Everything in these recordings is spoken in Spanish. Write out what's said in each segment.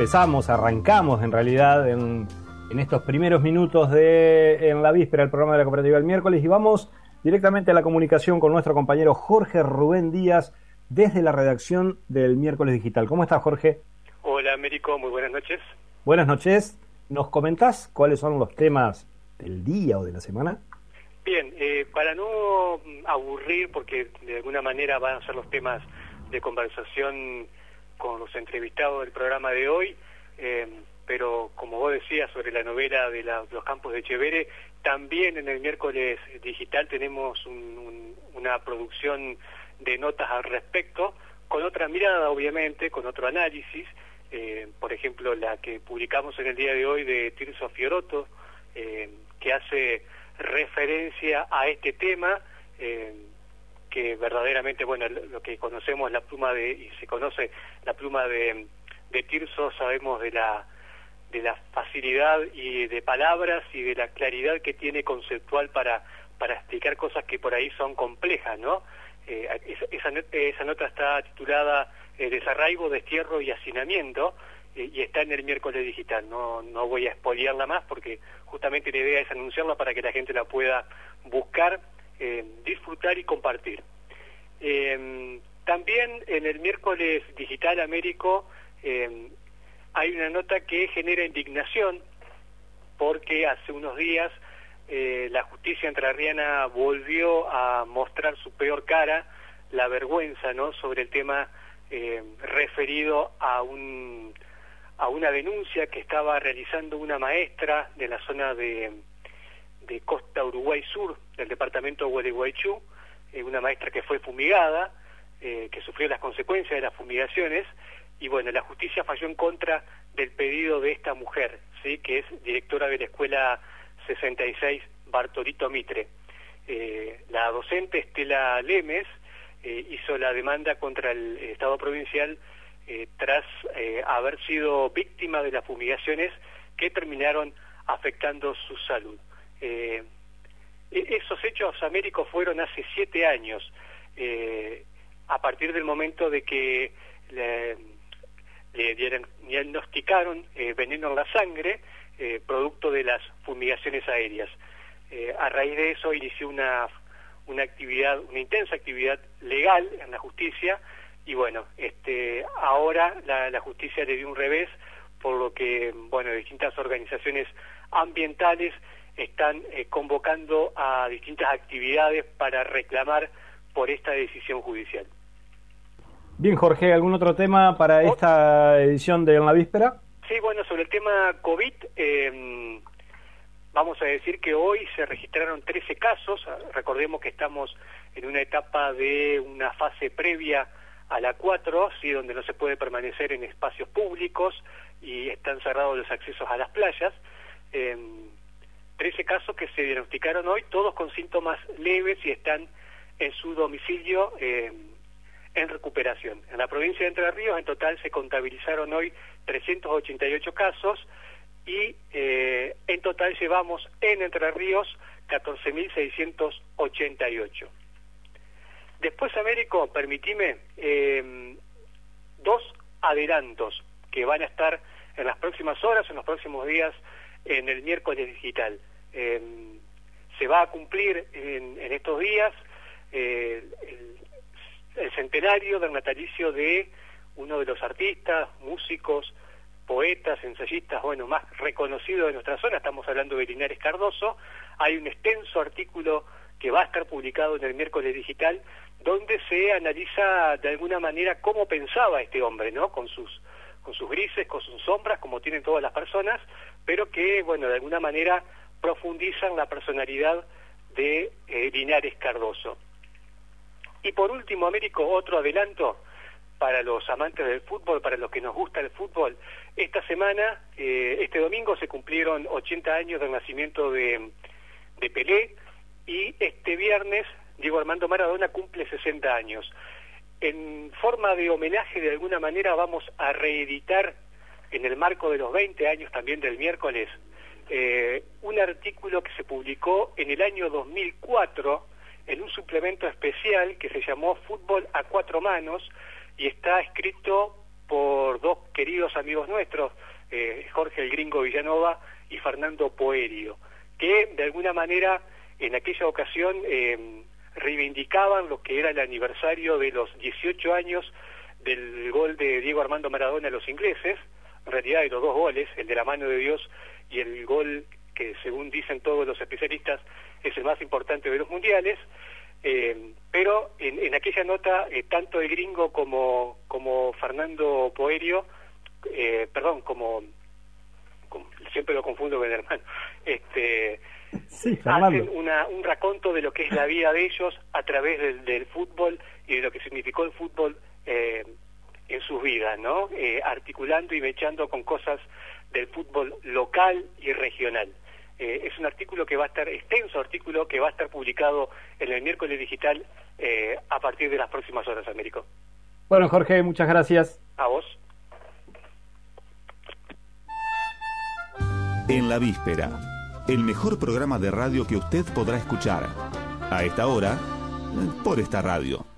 empezamos, arrancamos en realidad en, estos primeros minutos de en la víspera del programa de la cooperativa el miércoles y vamos directamente a la comunicación con nuestro compañero Jorge Rubén Díaz desde la redacción del miércoles digital. ¿Cómo estás Jorge? Hola Américo, muy buenas noches. Buenas noches. ¿Nos comentás cuáles son los temas del día o de la semana? Bien, eh, para no aburrir, porque de alguna manera van a ser los temas de conversación con los entrevistados del programa de hoy, eh, pero como vos decías sobre la novela de los campos de Chevere, también en el miércoles digital tenemos una producción de notas al respecto, con otra mirada obviamente, con otro análisis, eh, por ejemplo la que publicamos en el día de hoy de Tirso Fioroto, eh, que hace referencia a este tema, que verdaderamente, bueno, lo que conocemos la pluma de, y se conoce la pluma de, de Tirso, sabemos de la, de la facilidad y de palabras y de la claridad que tiene conceptual para, para explicar cosas que por ahí son complejas, ¿no? Eh, esa, esa, nota está titulada eh, Desarraigo, Destierro y Hacinamiento eh, y está en el miércoles digital. No, no voy a expoliarla más porque justamente la idea es anunciarla para que la gente la pueda buscar eh, disfrutar y compartir. Eh, también en el miércoles digital Américo eh, hay una nota que genera indignación porque hace unos días la justicia entrerriana volvió a mostrar su peor cara, la vergüenza, ¿no? Sobre el tema referido a un a una denuncia que estaba realizando una maestra de la zona de de Costa Uruguay Sur, del departamento de Gualeguaychú, eh, una maestra que fue fumigada, eh, que sufrió las consecuencias de las fumigaciones, y bueno, la justicia falló en contra del pedido de esta mujer, ¿sí? que es directora de la Escuela 66 Bartolito Mitre. Eh, la docente Estela Lemes hizo la demanda contra el Estado provincial tras haber sido víctima de las fumigaciones que terminaron afectando su salud. Eh, e-, esos hechos américos fueron hace siete años, eh, a partir del momento de que le, diagnosticaron eh, veneno en la sangre, eh, producto de las fumigaciones aéreas. a raíz de eso inició una, una actividad, una intensa actividad legal en la justicia, y bueno, este, ahora la, la justicia le dio un revés, por lo que, bueno, distintas organizaciones ambientales están eh, convocando a distintas actividades para reclamar por esta decisión judicial. Bien, Jorge, ¿algún otro tema para esta edición de En la Víspera? Sí, bueno, sobre el tema COVID, em, vamos a decir que hoy se registraron 13 casos, recordemos que estamos en una etapa de una fase previa a la 4, ¿sí? donde no se puede permanecer en espacios públicos y están cerrados los accesos a las playas. Eh, 13 casos que se diagnosticaron hoy, todos con síntomas leves y están en su domicilio eh, en recuperación. En la provincia de Entre Ríos en total se contabilizaron hoy 388 casos y eh, en total llevamos en Entre Ríos 14.688. Después, Américo, permitime eh, dos adelantos que van a estar en las próximas horas, en los próximos días, en el miércoles digital. Se va a cumplir en, estos días eh, el, centenario del natalicio de uno de los artistas, músicos, poetas, ensayistas, bueno, más reconocido de nuestra zona, estamos hablando de Linares Cardoso, hay un extenso artículo que va a estar publicado en el miércoles digital, donde se analiza de alguna manera cómo pensaba este hombre, ¿no? Con sus, con sus grises, con sus sombras, como tienen todas las personas, pero que, bueno, de alguna manera profundizan la personalidad de eh, Linares Cardoso. Y por último, Américo, otro adelanto para los amantes del fútbol, para los que nos gusta el fútbol. Esta semana, eh, este domingo, se cumplieron 80 años del nacimiento de, de Pelé y este viernes Diego Armando Maradona cumple 60 años. En forma de homenaje, de alguna manera, vamos a reeditar en el marco de los 20 años también del miércoles eh, un artículo que se publicó en el año 2004 en un suplemento especial que se llamó Fútbol a cuatro manos y está escrito por dos queridos amigos nuestros, eh, Jorge el Gringo Villanova y Fernando Poerio, que de alguna manera en aquella ocasión eh, reivindicaban lo que era el aniversario de los 18 años del gol de Diego Armando Maradona a los ingleses, realidad de los dos goles, el de la mano de Dios y el gol que según dicen todos los especialistas es el más importante de los mundiales, eh, pero en, aquella nota eh, tanto el gringo como, como Fernando Poerio, eh, perdón, como, siempre lo confundo con el hermano, este, hacen una, un raconto de lo que es la vida de ellos a través del, del fútbol y de lo que significó el fútbol eh, en sus vidas, ¿no? Eh, articulando y mechando con cosas del fútbol local y regional. Eh, es un artículo que va a estar, extenso artículo que va a estar publicado en el miércoles digital eh, a partir de las próximas horas, Américo. Bueno, Jorge, muchas gracias. A vos. En la víspera, el mejor programa de radio que usted podrá escuchar. A esta hora, por esta radio.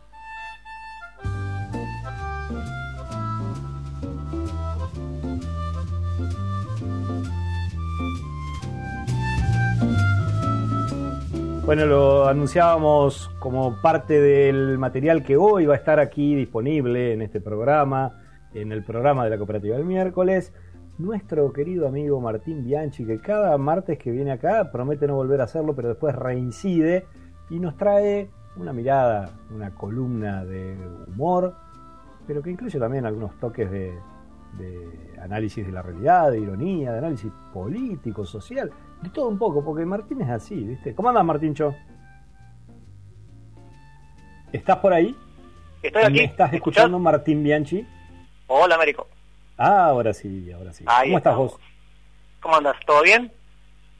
Bueno, lo anunciábamos como parte del material que hoy va a estar aquí disponible en este programa, en el programa de la cooperativa del miércoles. Nuestro querido amigo Martín Bianchi, que cada martes que viene acá promete no volver a hacerlo, pero después reincide y nos trae una mirada, una columna de humor, pero que incluye también algunos toques de, análisis de la realidad, de ironía, de análisis político, social de todo un poco, porque Martín es así, ¿viste? ¿Cómo andas, Martíncho? ¿Estás por ahí? Estoy aquí. estás escuchando, Martín Bianchi? Hola, Américo. Ah, ahora sí, ahora sí. ¿Cómo estás vos? ¿Cómo andas? ¿Todo bien?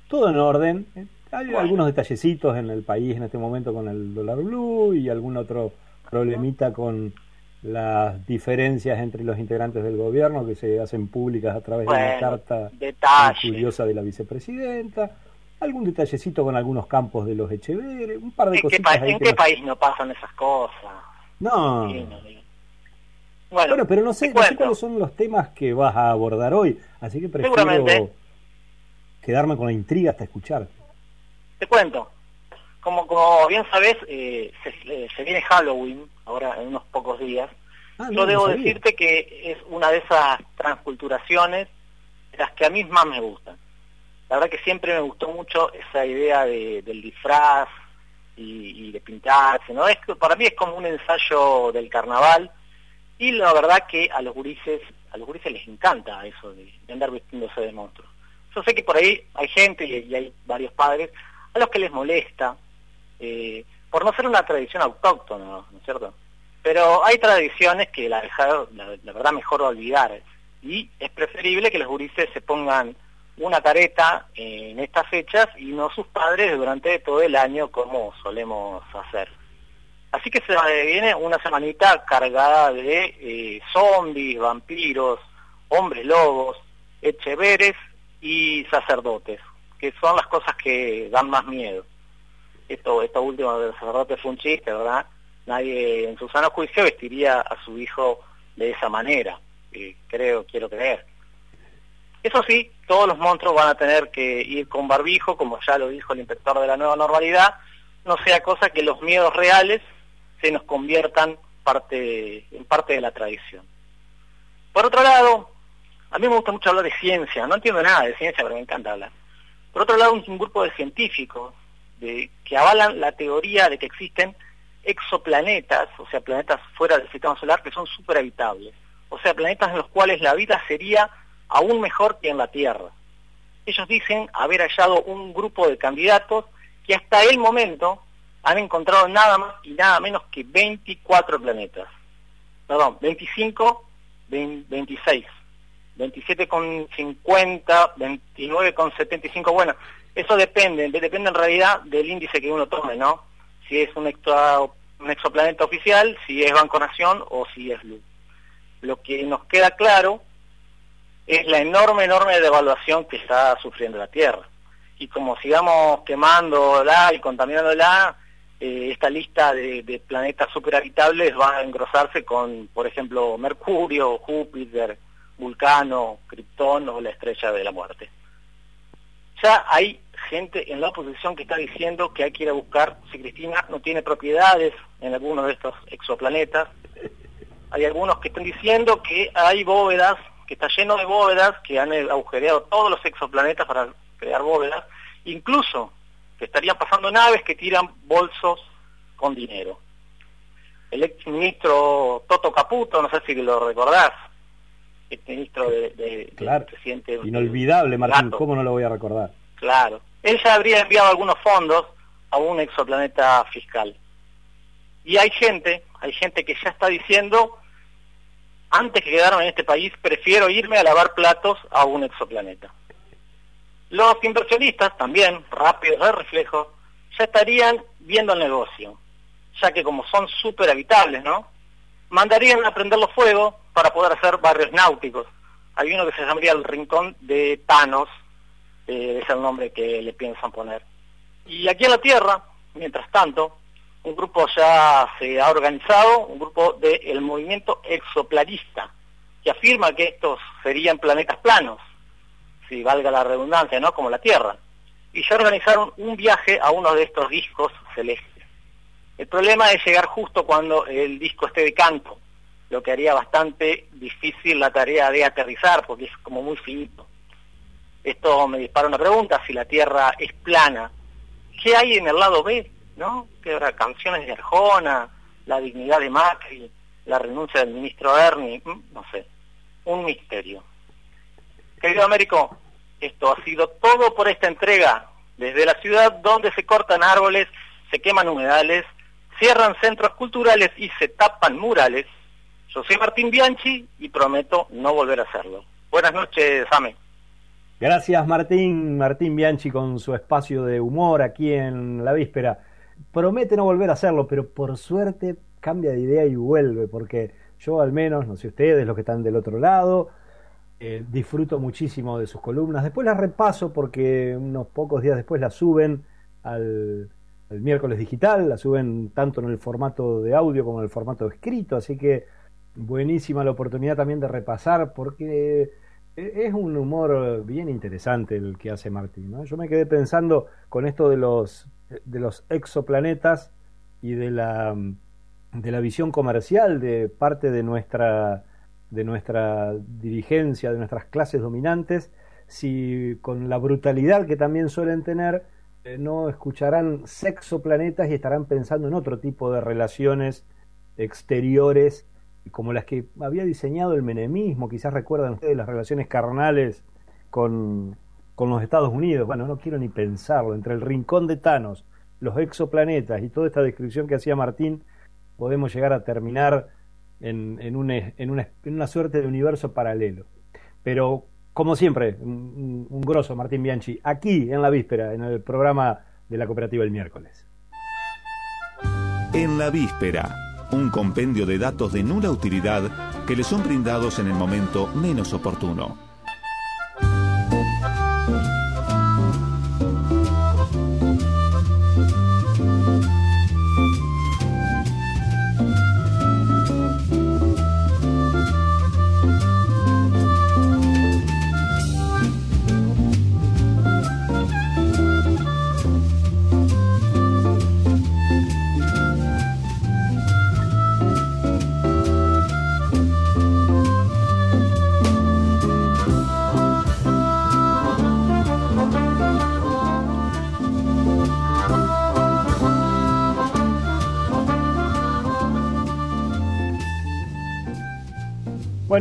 Todo en orden. Hay algunos detallecitos en el país en este momento con el dólar blue y algún otro problemita con las diferencias entre los integrantes del gobierno que se hacen públicas a través de una carta curiosa de la vicepresidenta, algún detallecito con algunos campos de los Echeveres, un par de cositas. ¿En qué país no pasan esas cosas? No. bueno, pero no sé, cuáles son los temas que vas a abordar hoy, así que prefiero quedarme con la intriga hasta escuchar. Te cuento. Como, como bien sabes, eh, se, se viene Halloween ahora en unos pocos días. Ah, Yo debo decirte que es una de esas transculturaciones las que a mí más me gustan. La verdad que siempre me gustó mucho esa idea de, del disfraz y, de pintarse, ¿no? Es que para mí es como un ensayo del carnaval y la verdad que a los gurises, a los gurises les encanta eso de, andar vistiéndose de monstruos. Yo sé que por ahí hay gente y, hay varios padres a los que les molesta, eh, por no ser una tradición autóctona, ¿no es cierto? Pero hay tradiciones que la, la, verdad mejor olvidar y es preferible que los gurises se pongan una careta en estas fechas y no sus padres durante todo el año como solemos hacer. Así que se viene una semanita cargada de eh, zombies, vampiros, hombres lobos, echeveres y sacerdotes, que son las cosas que dan más miedo esto, esto último del sacerdote fue un chiste, ¿verdad? Nadie en su sano juicio vestiría a su hijo de esa manera, creo, quiero creer. Eso sí, todos los monstruos van a tener que ir con barbijo, como ya lo dijo el inspector de la nueva normalidad, no sea cosa que los miedos reales se nos conviertan parte, en parte de la tradición. Por otro lado, a mí me gusta mucho hablar de ciencia, no entiendo nada de ciencia, pero me encanta hablar. Por otro lado, un grupo de científicos que avalan la teoría de que existen exoplanetas, o sea, planetas fuera del sistema solar que son habitables, o sea, planetas en los cuales la vida sería aún mejor que en la Tierra. Ellos dicen haber hallado un grupo de candidatos que hasta el momento han encontrado nada más y nada menos que 24 planetas. Perdón, 25, 26, 27 con 50, 29 con 75, bueno, eso depende, depende en realidad del índice que uno tome, ¿no? Si es un, un exoplaneta oficial, si es Banco Nación o si es luz. Lo que nos queda claro es la enorme, enorme devaluación que está sufriendo la Tierra. Y como sigamos quemándola y contaminándola, eh, esta lista de, planetas superhabitables va a engrosarse con, por ejemplo, Mercurio, Júpiter, Vulcano, Krypton o la estrella de la muerte. Ya hay gente en la oposición que está diciendo que hay que ir a buscar si Cristina no tiene propiedades en alguno de estos exoplanetas. Hay algunos que están diciendo que hay bóvedas, que está lleno de bóvedas, que han agujereado todos los exoplanetas para crear bóvedas, incluso que estarían pasando naves que tiran bolsos con dinero. El ex ministro Toto Caputo, no sé si lo recordás, el ministro de, claro. presidente. Inolvidable, Martín, ¿cómo no lo voy a recordar? Claro. Ella habría enviado algunos fondos a un exoplaneta fiscal. Y hay gente, hay gente que ya está diciendo, antes que quedarme en este país, prefiero irme a lavar platos a un exoplaneta. Los inversionistas también, rápidos de reflejo, ya estarían viendo el negocio, ya que como son súper habitables, ¿no? Mandarían a prender los fuegos para poder hacer barrios náuticos. Hay uno que se llamaría el Rincón de Thanos, eh, es el nombre que le piensan poner. Y aquí en la Tierra, mientras tanto, un grupo ya se ha organizado, un grupo del movimiento exoplanista, que afirma que estos serían planetas planos, si valga la redundancia, ¿no? Como la Tierra. Y ya organizaron un viaje a uno de estos discos celestes. El problema es llegar justo cuando el disco esté de canto, lo que haría bastante difícil la tarea de aterrizar, porque es como muy finito. Esto me dispara una pregunta, si la Tierra es plana, ¿qué hay en el lado B? ¿No? ¿Qué habrá? Canciones de Arjona, la dignidad de Macri, la renuncia del ministro Ernie, mm, no sé, un misterio. Querido Américo, esto ha sido todo por esta entrega, desde la ciudad donde se cortan árboles, se queman humedales, cierran centros culturales y se tapan murales. Yo soy Martín Bianchi y prometo no volver a hacerlo. Buenas noches, Ame. Gracias Martín, Martín Bianchi con su espacio de humor aquí en la víspera. Promete no volver a hacerlo, pero por suerte cambia de idea y vuelve, porque yo al menos, no sé ustedes, los que están del otro lado, eh, disfruto muchísimo de sus columnas. Después las repaso porque unos pocos días después las suben al, al miércoles digital, las suben tanto en el formato de audio como en el formato escrito, así que buenísima la oportunidad también de repasar porque es un humor bien interesante el que hace Martín. Yo me quedé pensando con esto de los, de los exoplanetas y de la, de la visión comercial de parte de nuestra, de nuestra dirigencia, de nuestras clases dominantes, si con la brutalidad que también suelen tener, eh, no escucharán sexoplanetas y estarán pensando en otro tipo de relaciones exteriores como las que había diseñado el menemismo, quizás recuerdan ustedes las relaciones carnales con, con los Estados Unidos, bueno, no quiero ni pensarlo, entre el rincón de Thanos, los exoplanetas y toda esta descripción que hacía Martín, podemos llegar a terminar en, en, una, en, una, suerte de universo paralelo. Pero, como siempre, un, un grosso Martín Bianchi, aquí en la víspera, en el programa de la cooperativa el miércoles. En la víspera un compendio de datos de nula utilidad que le son brindados en el momento menos oportuno.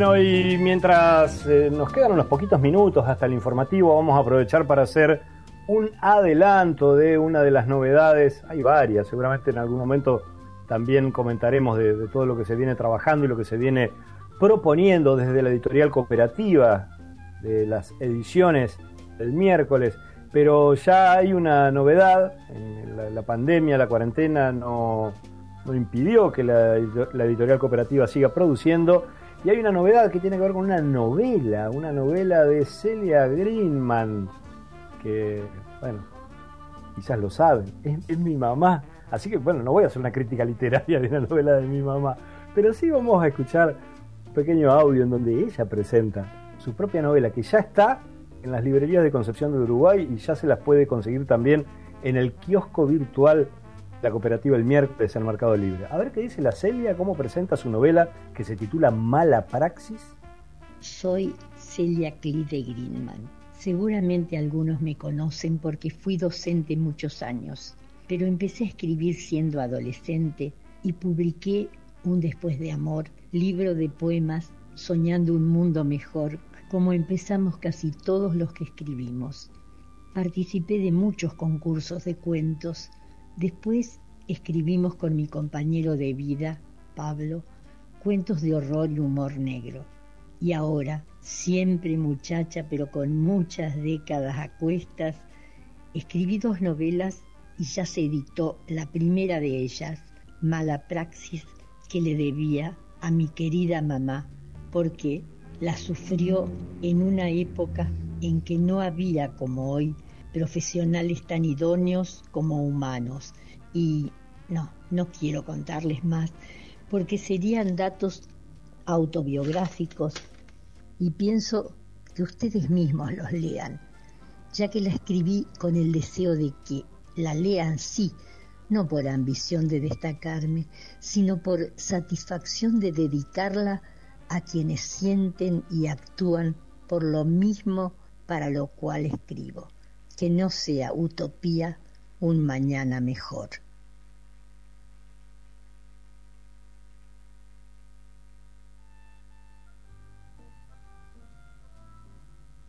Bueno, y mientras eh, nos quedan unos poquitos minutos hasta el informativo, vamos a aprovechar para hacer un adelanto de una de las novedades. Hay varias, seguramente en algún momento también comentaremos de, todo lo que se viene trabajando y lo que se viene proponiendo desde la editorial cooperativa de las ediciones del miércoles. Pero ya hay una novedad, la, pandemia, la cuarentena no, impidió que la editorial cooperativa siga produciendo y hay una novedad que tiene que ver con una novela, una novela de Celia Greenman, que, bueno, quizás lo saben, es, mi mamá. Así que bueno, no voy a hacer una crítica literaria de una novela de mi mamá, pero sí vamos a escuchar un pequeño audio en donde ella presenta su propia novela que ya está en las librerías de Concepción de Uruguay y ya se las puede conseguir también en el kiosco virtual la cooperativa el miércoles en Mercado Libre. A ver qué dice la Celia, cómo presenta su novela que se titula Mala Praxis. Soy Celia Clide Greenman. Seguramente algunos me conocen porque fui docente muchos años, pero empecé a escribir siendo adolescente y publiqué Un Después de Amor, libro de poemas soñando un mundo mejor, como empezamos casi todos los que escribimos. Participé de muchos concursos de cuentos Después escribimos con mi compañero de vida, Pablo, cuentos de horror y humor negro. Y ahora, siempre muchacha, pero con muchas décadas a cuestas, escribí dos novelas y ya se editó la primera de ellas, Mala Praxis, que le debía a mi querida mamá, porque la sufrió en una época en que no había como hoy profesionales tan idóneos como humanos. Y no, no quiero contarles más, porque serían datos autobiográficos y pienso que ustedes mismos los lean, ya que la escribí con el deseo de que la lean sí, no por ambición de destacarme, sino por satisfacción de dedicarla a quienes sienten y actúan por lo mismo para lo cual escribo que no sea utopía un mañana mejor.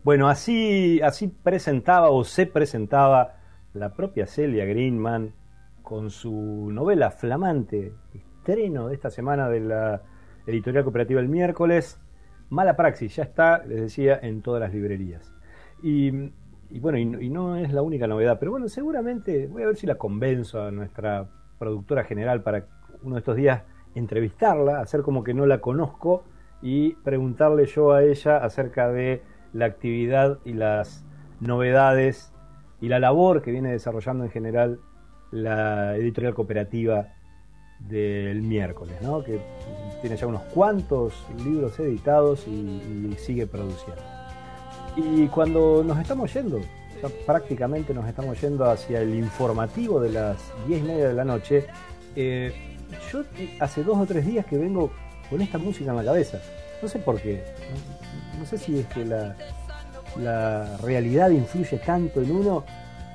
Bueno, así, así presentaba o se presentaba la propia Celia Greenman con su novela flamante, estreno de esta semana de la editorial cooperativa el miércoles, Mala Praxis, ya está, les decía, en todas las librerías. Y y bueno, y, no es la única novedad, pero bueno, seguramente voy a ver si la convenzo a nuestra productora general para uno de estos días entrevistarla, hacer como que no la conozco y preguntarle yo a ella acerca de la actividad y las novedades y la labor que viene desarrollando en general la editorial cooperativa del miércoles, ¿no? que tiene ya unos cuantos libros editados y sigue produciendo. Y cuando nos estamos yendo, prácticamente nos estamos yendo hacia el informativo de las 10 y media de la noche, eh, yo hace dos o tres días que vengo con esta música en la cabeza. No sé por qué. No, sé si es que la realidad influye tanto en uno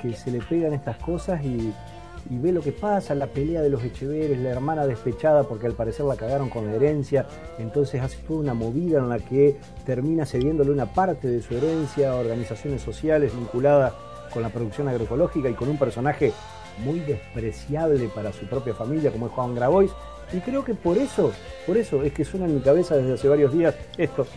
que se le pegan estas cosas y, y ve lo que pasa, la pelea de los Echeveres, la hermana despechada porque al parecer la cagaron con la herencia, entonces hace toda una movida en la que termina cediéndole una parte de su herencia a organizaciones sociales vinculadas con la producción agroecológica y con un personaje muy despreciable para su propia familia como es Juan Grabois. Y creo que por eso, por eso es que suena en mi cabeza desde hace varios días esto.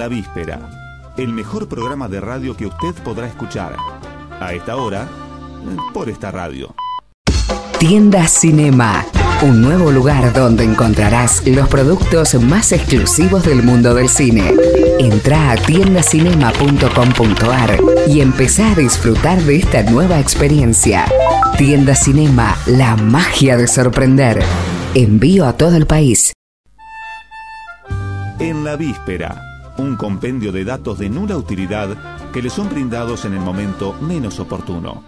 La Víspera, el mejor programa de radio que usted podrá escuchar. A esta hora, por esta radio. Tienda Cinema, un nuevo lugar donde encontrarás los productos más exclusivos del mundo del cine. Entra a tiendacinema.com.ar y empezá a disfrutar de esta nueva experiencia. Tienda Cinema, la magia de sorprender. Envío a todo el país. En la víspera un compendio de datos de nula utilidad que le son brindados en el momento menos oportuno.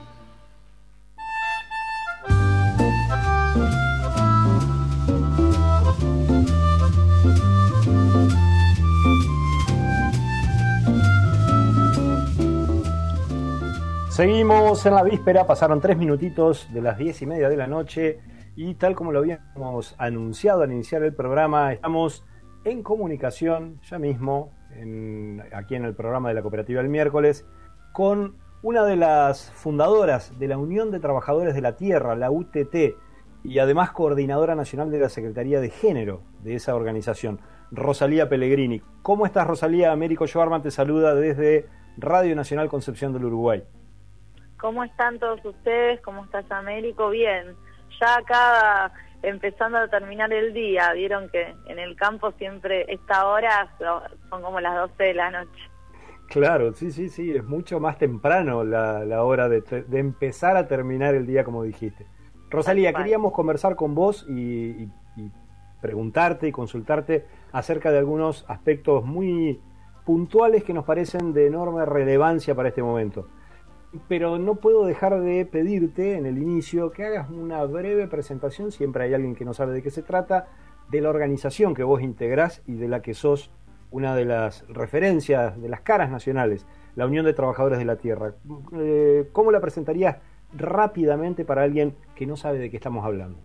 Seguimos en la víspera, pasaron tres minutitos de las diez y media de la noche y tal como lo habíamos anunciado al iniciar el programa, estamos en comunicación ya mismo aquí en el programa de la cooperativa el miércoles, con una de las fundadoras de la Unión de Trabajadores de la Tierra, la UTT, y además coordinadora nacional de la Secretaría de Género de esa organización, Rosalía Pellegrini. ¿Cómo estás, Rosalía? Américo Schwarman te saluda desde Radio Nacional Concepción del Uruguay. ¿Cómo están todos ustedes? ¿Cómo estás, Américo? Bien. Ya acá empezando a terminar el día, vieron que en el campo siempre esta hora son como las 12 de la noche. Claro, sí, sí, sí, es mucho más temprano la, hora de, empezar a terminar el día, como dijiste. Rosalía, queríamos conversar con vos y, preguntarte y consultarte acerca de algunos aspectos muy puntuales que nos parecen de enorme relevancia para este momento. Pero no puedo dejar de pedirte en el inicio que hagas una breve presentación, siempre hay alguien que no sabe de qué se trata, de la organización que vos integrás y de la que sos una de las referencias, de las caras nacionales, la Unión de Trabajadores de la Tierra. Eh, ¿Cómo la presentarías rápidamente para alguien que no sabe de qué estamos hablando?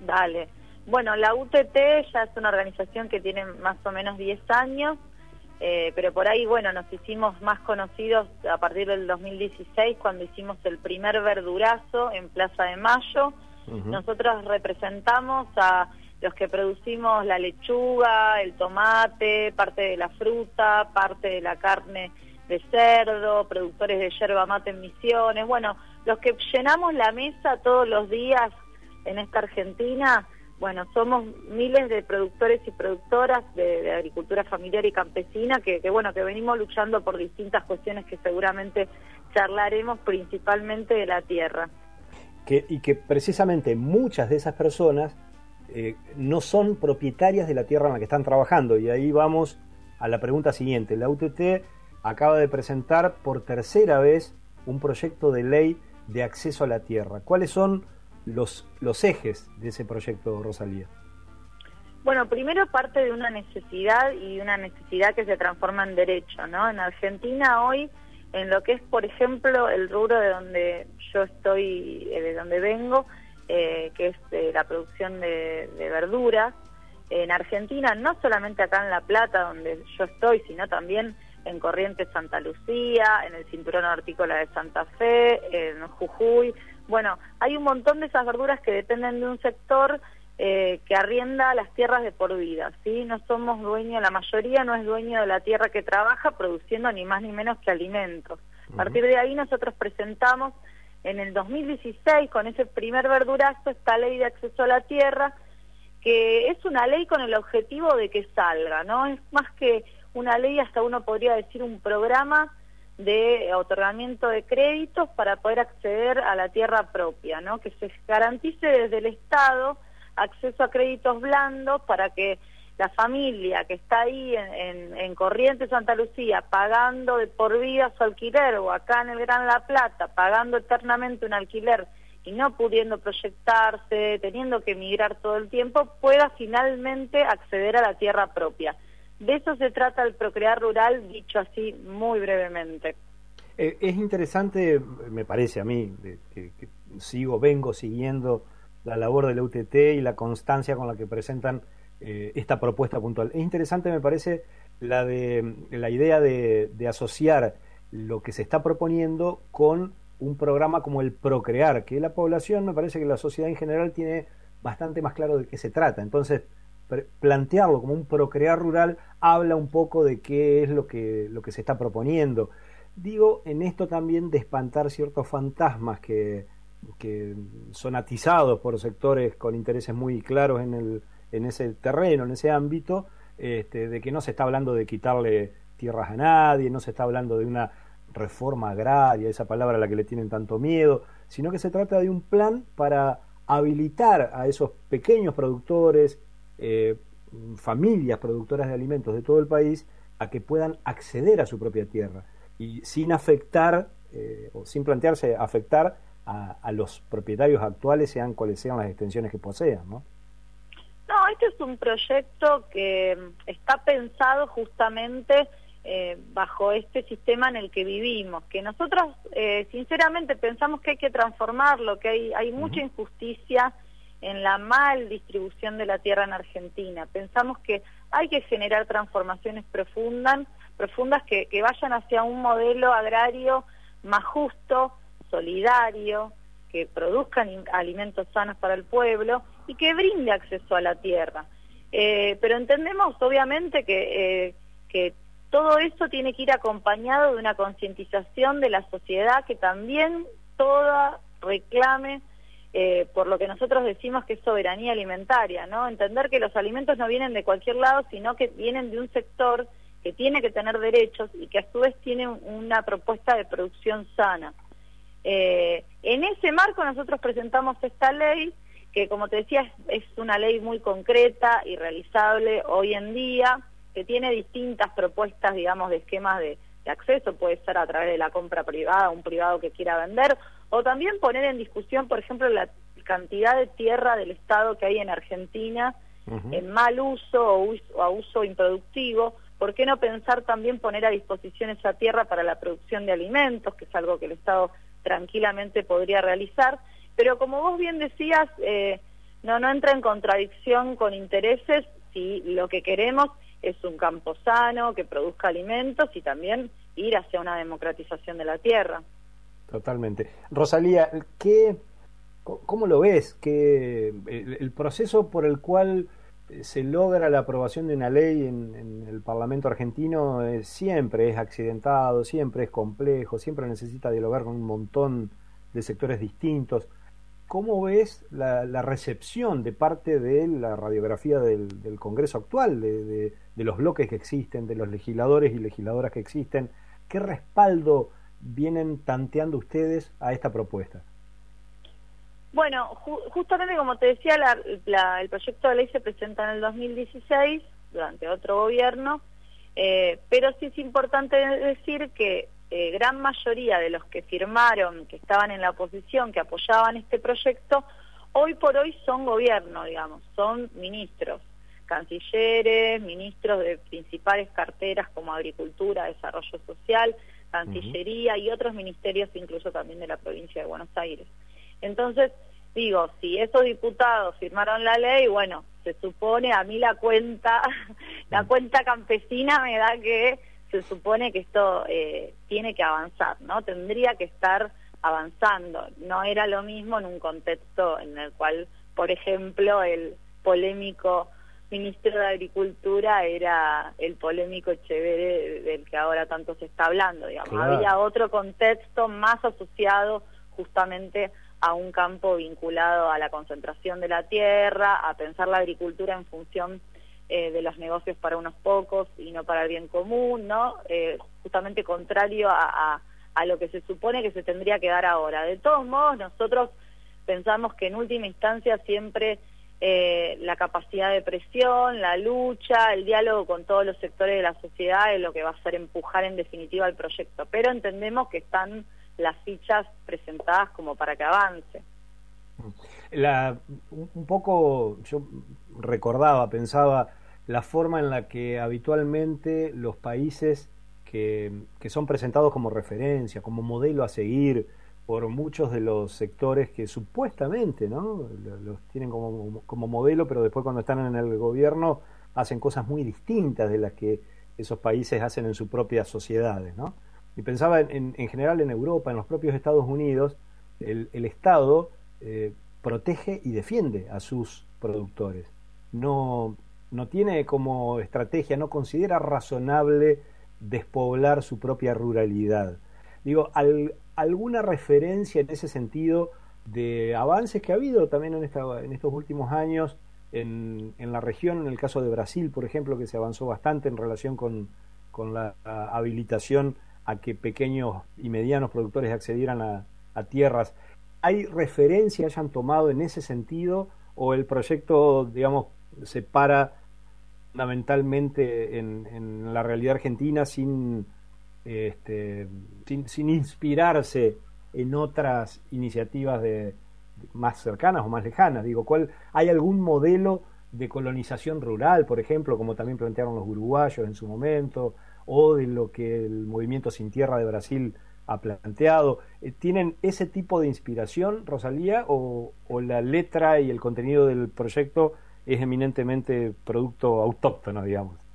Dale. Bueno, la UTT ya es una organización que tiene más o menos 10 años, eh, pero por ahí, bueno, nos hicimos más conocidos a partir del 2016 cuando hicimos el primer verdurazo en Plaza de Mayo. Nosotros representamos a los que producimos la lechuga, el tomate, parte de la fruta, parte de la carne de cerdo, productores de yerba mate en Misiones, bueno, los que llenamos la mesa todos los días en esta Argentina, bueno, somos miles de productores y productoras de, agricultura familiar y campesina que, bueno, que venimos luchando por distintas cuestiones que seguramente charlaremos principalmente de la tierra. Que, y que precisamente muchas de esas personas eh, no son propietarias de la tierra en la que están trabajando. Y ahí vamos a la pregunta siguiente. La UTT acaba de presentar por tercera vez un proyecto de ley de acceso a la tierra. ¿Cuáles son los, los ejes de ese proyecto, Rosalía? Bueno, primero parte de una necesidad y una necesidad que se transforma en derecho, ¿no? En Argentina hoy, en lo que es, por ejemplo, el rubro de donde yo estoy, eh, de donde vengo, eh, que es eh, la producción de, verduras. En Argentina, no solamente acá en La Plata, donde yo estoy, sino también en Corrientes Santa Lucía, en el Cinturón Hortícola de Santa Fe, en Jujuy. Bueno, hay un montón de esas verduras que dependen de un sector eh, que arrienda las tierras de por vida, ¿sí? No somos dueños, la mayoría no es dueño de la tierra que trabaja produciendo ni más ni menos que alimentos. A partir de ahí nosotros presentamos en el 2016 con ese primer verdurazo esta ley de acceso a la tierra, que es una ley con el objetivo de que salga, ¿no? Es más que una ley, hasta uno podría decir un programa de otorgamiento de créditos para poder acceder a la tierra propia, ¿no? Que se garantice desde el Estado acceso a créditos blandos para que la familia que está ahí en, en, Corrientes Santa Lucía pagando de por vida su alquiler o acá en el Gran La Plata pagando eternamente un alquiler y no pudiendo proyectarse, teniendo que emigrar todo el tiempo, pueda finalmente acceder a la tierra propia. De eso se trata el procrear rural, dicho así muy brevemente. Eh, es interesante, me parece a mí, que, que sigo, vengo siguiendo la labor de la UTT y la constancia con la que presentan eh, esta propuesta puntual. Es interesante, me parece, la, de, la idea de, asociar lo que se está proponiendo con un programa como el Procrear, que la población, me parece que la sociedad en general tiene bastante más claro de qué se trata. Entonces, plantearlo como un Procrear rural habla un poco de qué es lo que, lo que se está proponiendo. Digo, en esto también de espantar ciertos fantasmas que, que son atizados por sectores con intereses muy claros en el, en ese terreno, en ese ámbito, este, de que no se está hablando de quitarle tierras a nadie, no se está hablando de una reforma agraria, esa palabra a la que le tienen tanto miedo, sino que se trata de un plan para habilitar a esos pequeños productores, eh, familias productoras de alimentos de todo el país, a que puedan acceder a su propia tierra y sin afectar eh, o sin plantearse afectar a, a, los propietarios actuales, sean cuales sean las extensiones que posean, ¿no? No, este es un proyecto que está pensado justamente eh, bajo este sistema en el que vivimos, que nosotros eh, sinceramente pensamos que hay que transformarlo, que hay, hay mucha injusticia en la mal distribución de la tierra en Argentina. Pensamos que hay que generar transformaciones profundas, profundas que, que vayan hacia un modelo agrario más justo, solidario, que produzcan alimentos sanos para el pueblo y que brinde acceso a la tierra. Eh, pero entendemos obviamente que, eh, que todo eso tiene que ir acompañado de una concientización de la sociedad que también toda reclame eh, por lo que nosotros decimos que es soberanía alimentaria, ¿no? Entender que los alimentos no vienen de cualquier lado, sino que vienen de un sector que tiene que tener derechos y que a su vez tiene una propuesta de producción sana. Eh, en ese marco nosotros presentamos esta ley, que como te decía es, una ley muy concreta y realizable hoy en día, que tiene distintas propuestas, digamos, de esquemas de, de acceso, puede ser a través de la compra privada, un privado que quiera vender, o también poner en discusión, por ejemplo, la cantidad de tierra del Estado que hay en Argentina en mal uso o, a uso improductivo. ¿Por qué no pensar también poner a disposición esa tierra para la producción de alimentos, que es algo que el Estado tranquilamente podría realizar? Pero como vos bien decías, eh, no, no entra en contradicción con intereses si lo que queremos es un campo sano, que produzca alimentos y también ir hacia una democratización de la tierra. Totalmente. Rosalía, ¿qué, ¿cómo lo ves? que el, proceso por el cual se logra la aprobación de una ley en, el Parlamento argentino siempre es accidentado, siempre es complejo, siempre necesita dialogar con un montón de sectores distintos. ¿Cómo ves la, recepción de parte de la radiografía del, Congreso actual, de, de, los bloques que existen, de los legisladores y legisladoras que existen? ¿Qué respaldo vienen tanteando ustedes a esta propuesta? Bueno, justamente como te decía, el proyecto de ley se presenta en el 2016 durante otro gobierno, eh, pero sí es importante decir que eh, gran mayoría de los que firmaron, que estaban en la oposición, que apoyaban este proyecto, hoy por hoy son gobierno, digamos, son ministros, cancilleres, ministros de principales carteras como Agricultura, Desarrollo Social, Cancillería y otros ministerios, incluso también de la provincia de Buenos Aires. Entonces, digo, si esos diputados firmaron la ley, bueno, se supone, a mí la cuenta, la cuenta campesina me da que se supone que esto eh, tiene que avanzar, ¿no? Tendría que estar avanzando. No era lo mismo en un contexto en el cual, por ejemplo, el polémico ministro de Agricultura era el polémico Echeverre del que ahora tanto se está hablando, digamos. Había otro contexto más asociado justamente a un campo vinculado a la concentración de la tierra, a pensar la agricultura en función eh, de los negocios para unos pocos y no para el bien común, ¿no? Eh, justamente contrario a, a lo que se supone que se tendría que dar ahora. De todos modos, nosotros pensamos que en última instancia siempre eh, la capacidad de presión, la lucha, el diálogo con todos los sectores de la sociedad es lo que va a hacer empujar en definitiva el proyecto. Pero entendemos que están las fichas presentadas como para que avance. La, un poco yo recordaba, pensaba la forma en la que habitualmente los países que, que son presentados como referencia, como modelo a seguir, por muchos de los sectores que supuestamente ¿no? los tienen como, como modelo, pero después cuando están en el gobierno hacen cosas muy distintas de las que esos países hacen en sus propias sociedades. ¿no? Y pensaba en, en general en Europa, en los propios Estados Unidos, el, el Estado eh, protege y defiende a sus productores. No, no tiene como estrategia, no considera razonable despoblar su propia ruralidad. Digo, al, alguna referencia en ese sentido de avances que ha habido también en, esta, en estos últimos años en, en, la región, en el caso de Brasil, por ejemplo, que se avanzó bastante en relación con, la habilitación a que pequeños y medianos productores accedieran a, tierras. ¿Hay referencia hayan tomado en ese sentido o el proyecto, digamos, se para fundamentalmente en, en la realidad argentina sin este, sin, inspirarse en otras iniciativas de, más cercanas o más lejanas. Digo, ¿cuál, ¿hay algún modelo de colonización rural, por ejemplo, como también plantearon los uruguayos en su momento, o de lo que el movimiento Sin Tierra de Brasil ha planteado? Eh, ¿Tienen ese tipo de inspiración, Rosalía, o, o la letra y el contenido del proyecto es eminentemente producto autóctono, digamos?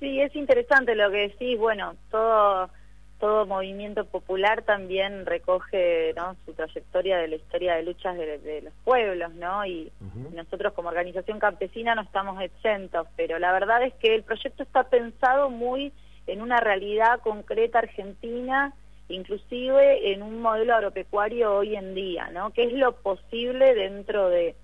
Sí, es interesante lo que decís. Bueno, todo todo movimiento popular también recoge ¿no? su trayectoria de la historia de luchas de, los pueblos, ¿no? Y nosotros como organización campesina no estamos exentos, pero la verdad es que el proyecto está pensado muy en una realidad concreta argentina, inclusive en un modelo agropecuario hoy en día, ¿no? ¿Qué es lo posible dentro de,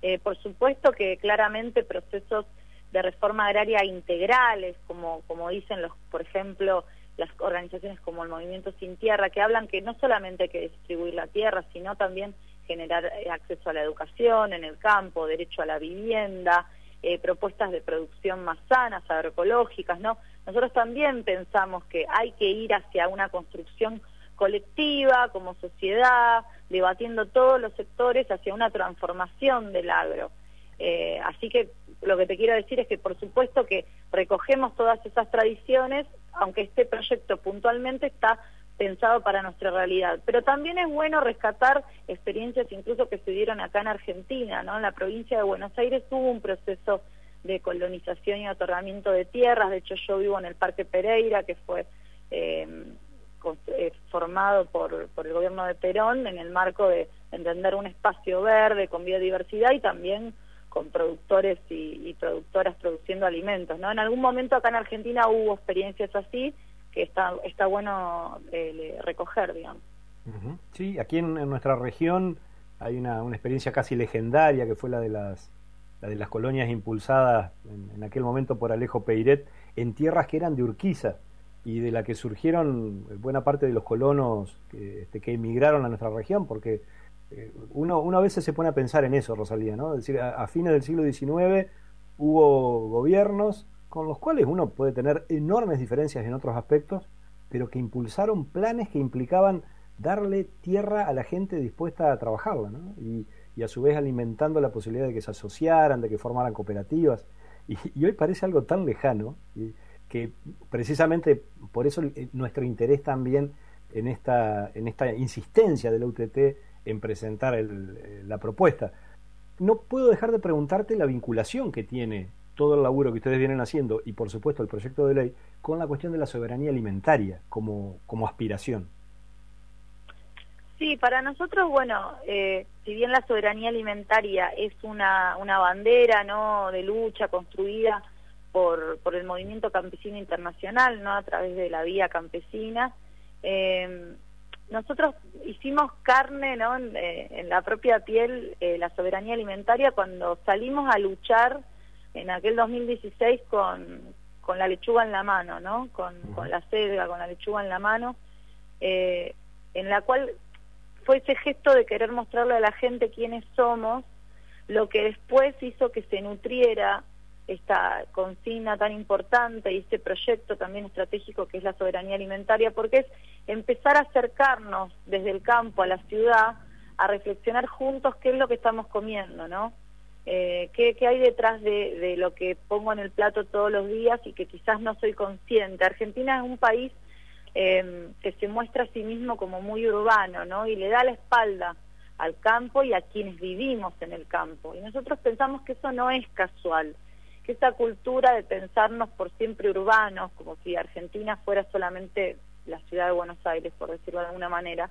eh, por supuesto que claramente procesos de reforma agraria integrales, como, como dicen los, por ejemplo, las organizaciones como el Movimiento Sin Tierra, que hablan que no solamente hay que distribuir la tierra, sino también generar eh, acceso a la educación en el campo, derecho a la vivienda, eh, propuestas de producción más sanas, agroecológicas, ¿no? Nosotros también pensamos que hay que ir hacia una construcción colectiva, como sociedad, debatiendo todos los sectores hacia una transformación del agro. Eh, así que lo que te quiero decir es que por supuesto que recogemos todas esas tradiciones, aunque este proyecto puntualmente está pensado para nuestra realidad. Pero también es bueno rescatar experiencias incluso que se dieron acá en Argentina, ¿no? En la provincia de Buenos Aires hubo un proceso de colonización y otorgamiento de tierras, de hecho yo vivo en el Parque Pereira, que fue eh, eh, formado por, por el gobierno de Perón en el marco de entender un espacio verde con biodiversidad y también con productores y, productoras produciendo alimentos. ¿no? En algún momento acá en Argentina hubo experiencias así que está, está bueno eh, recoger, digamos. Sí, aquí en, nuestra región hay una, una, experiencia casi legendaria que fue la de las, la de las colonias impulsadas en, aquel momento por Alejo Peiret en tierras que eran de Urquiza y de la que surgieron buena parte de los colonos que, este, que emigraron a nuestra región porque uno, uno a veces se pone a pensar en eso, Rosalía, ¿no? Es decir, a, fines del siglo XIX hubo gobiernos con los cuales uno puede tener enormes diferencias en otros aspectos, pero que impulsaron planes que implicaban darle tierra a la gente dispuesta a trabajarla, ¿no? Y, a su vez alimentando la posibilidad de que se asociaran, de que formaran cooperativas. Y, hoy parece algo tan lejano que precisamente por eso eh, nuestro interés también en esta, en esta insistencia de la UTT en presentar eh, la propuesta. No puedo dejar de preguntarte la vinculación que tiene todo el laburo que ustedes vienen haciendo y por supuesto el proyecto de ley con la cuestión de la soberanía alimentaria como, como aspiración. Sí, para nosotros, bueno, eh, si bien la soberanía alimentaria es una, una bandera ¿no? de lucha construida por, por el movimiento campesino internacional, ¿no? a través de la vía campesina, eh, nosotros hicimos carne ¿no? en, eh, la propia piel eh, la soberanía alimentaria cuando salimos a luchar en aquel 2016 con, con la lechuga en la mano, ¿no? con, con la selga, con la lechuga en la mano, eh, en la cual fue ese gesto de querer mostrarle a la gente quiénes somos, lo que después hizo que se nutriera esta consigna tan importante y este proyecto también estratégico que es la soberanía alimentaria, porque es empezar a acercarnos desde el campo a la ciudad a reflexionar juntos qué es lo que estamos comiendo, ¿no? Eh, qué, hay detrás de, lo que pongo en el plato todos los días y que quizás no soy consciente. Argentina es un país em, que se muestra a sí mismo como muy urbano, ¿no? Y le da la espalda al campo y a quienes vivimos en el campo. Y nosotros pensamos que eso no es casual, que esa cultura de pensarnos por siempre urbanos, como si Argentina fuera solamente la ciudad de Buenos Aires, por decirlo de alguna manera,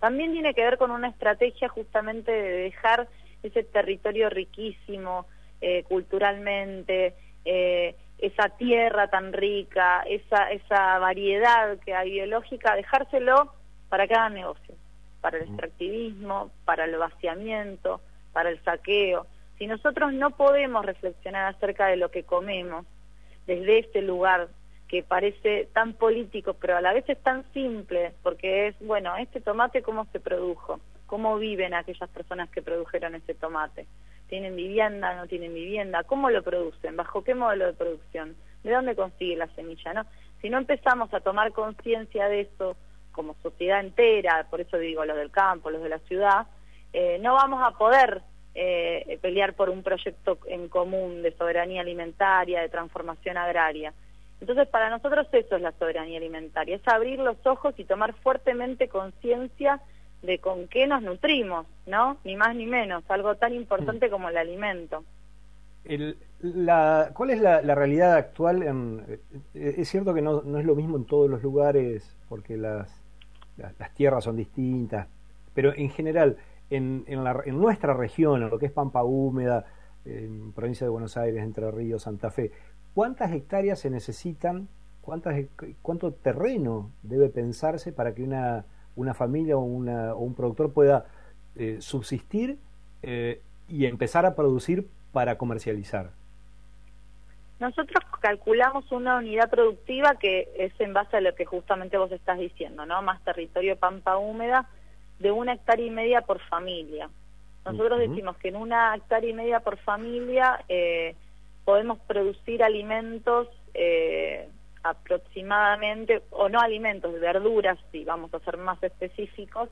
también tiene que ver con una estrategia justamente de dejar ese territorio riquísimo eh, culturalmente, eh, esa tierra tan rica, esa, esa variedad que hay biológica, dejárselo para cada negocio, para el extractivismo, para el vaciamiento, para el saqueo. Si nosotros no podemos reflexionar acerca de lo que comemos desde este lugar que parece tan político, pero a la vez es tan simple, porque es, bueno, este tomate cómo se produjo, cómo viven aquellas personas que produjeron ese tomate, tienen vivienda, no tienen vivienda, cómo lo producen, bajo qué modelo de producción, de dónde consigue la semilla, ¿no? Si no empezamos a tomar conciencia de eso como sociedad entera, por eso digo los del campo, los de la ciudad, eh, no vamos a poder eh, pelear por un proyecto en común de soberanía alimentaria, de transformación agraria. Entonces, para nosotros eso es la soberanía alimentaria, es abrir los ojos y tomar fuertemente conciencia de con qué nos nutrimos, ¿no? Ni más ni menos, algo tan importante como el alimento. la, ¿Cuál es la, realidad actual? En, eh, es cierto que no, no, es lo mismo en todos los lugares, porque las, las, tierras son distintas, pero en general, en, en, la, en, nuestra región, en lo que es Pampa Húmeda, en provincia de Buenos Aires, Entre Ríos, Santa Fe, ¿cuántas hectáreas se necesitan? ¿Cuántas, ¿Cuánto terreno debe pensarse para que una, una familia o, una, o un productor pueda eh, subsistir eh, y empezar a producir para comercializar? Nosotros calculamos una unidad productiva que es en base a lo que justamente vos estás diciendo, ¿no? Más territorio pampa húmeda de una hectárea y media por familia. Nosotros decimos que en una hectárea y media por familia eh, podemos producir alimentos eh, aproximadamente, o no alimentos, verduras, si vamos a ser más específicos,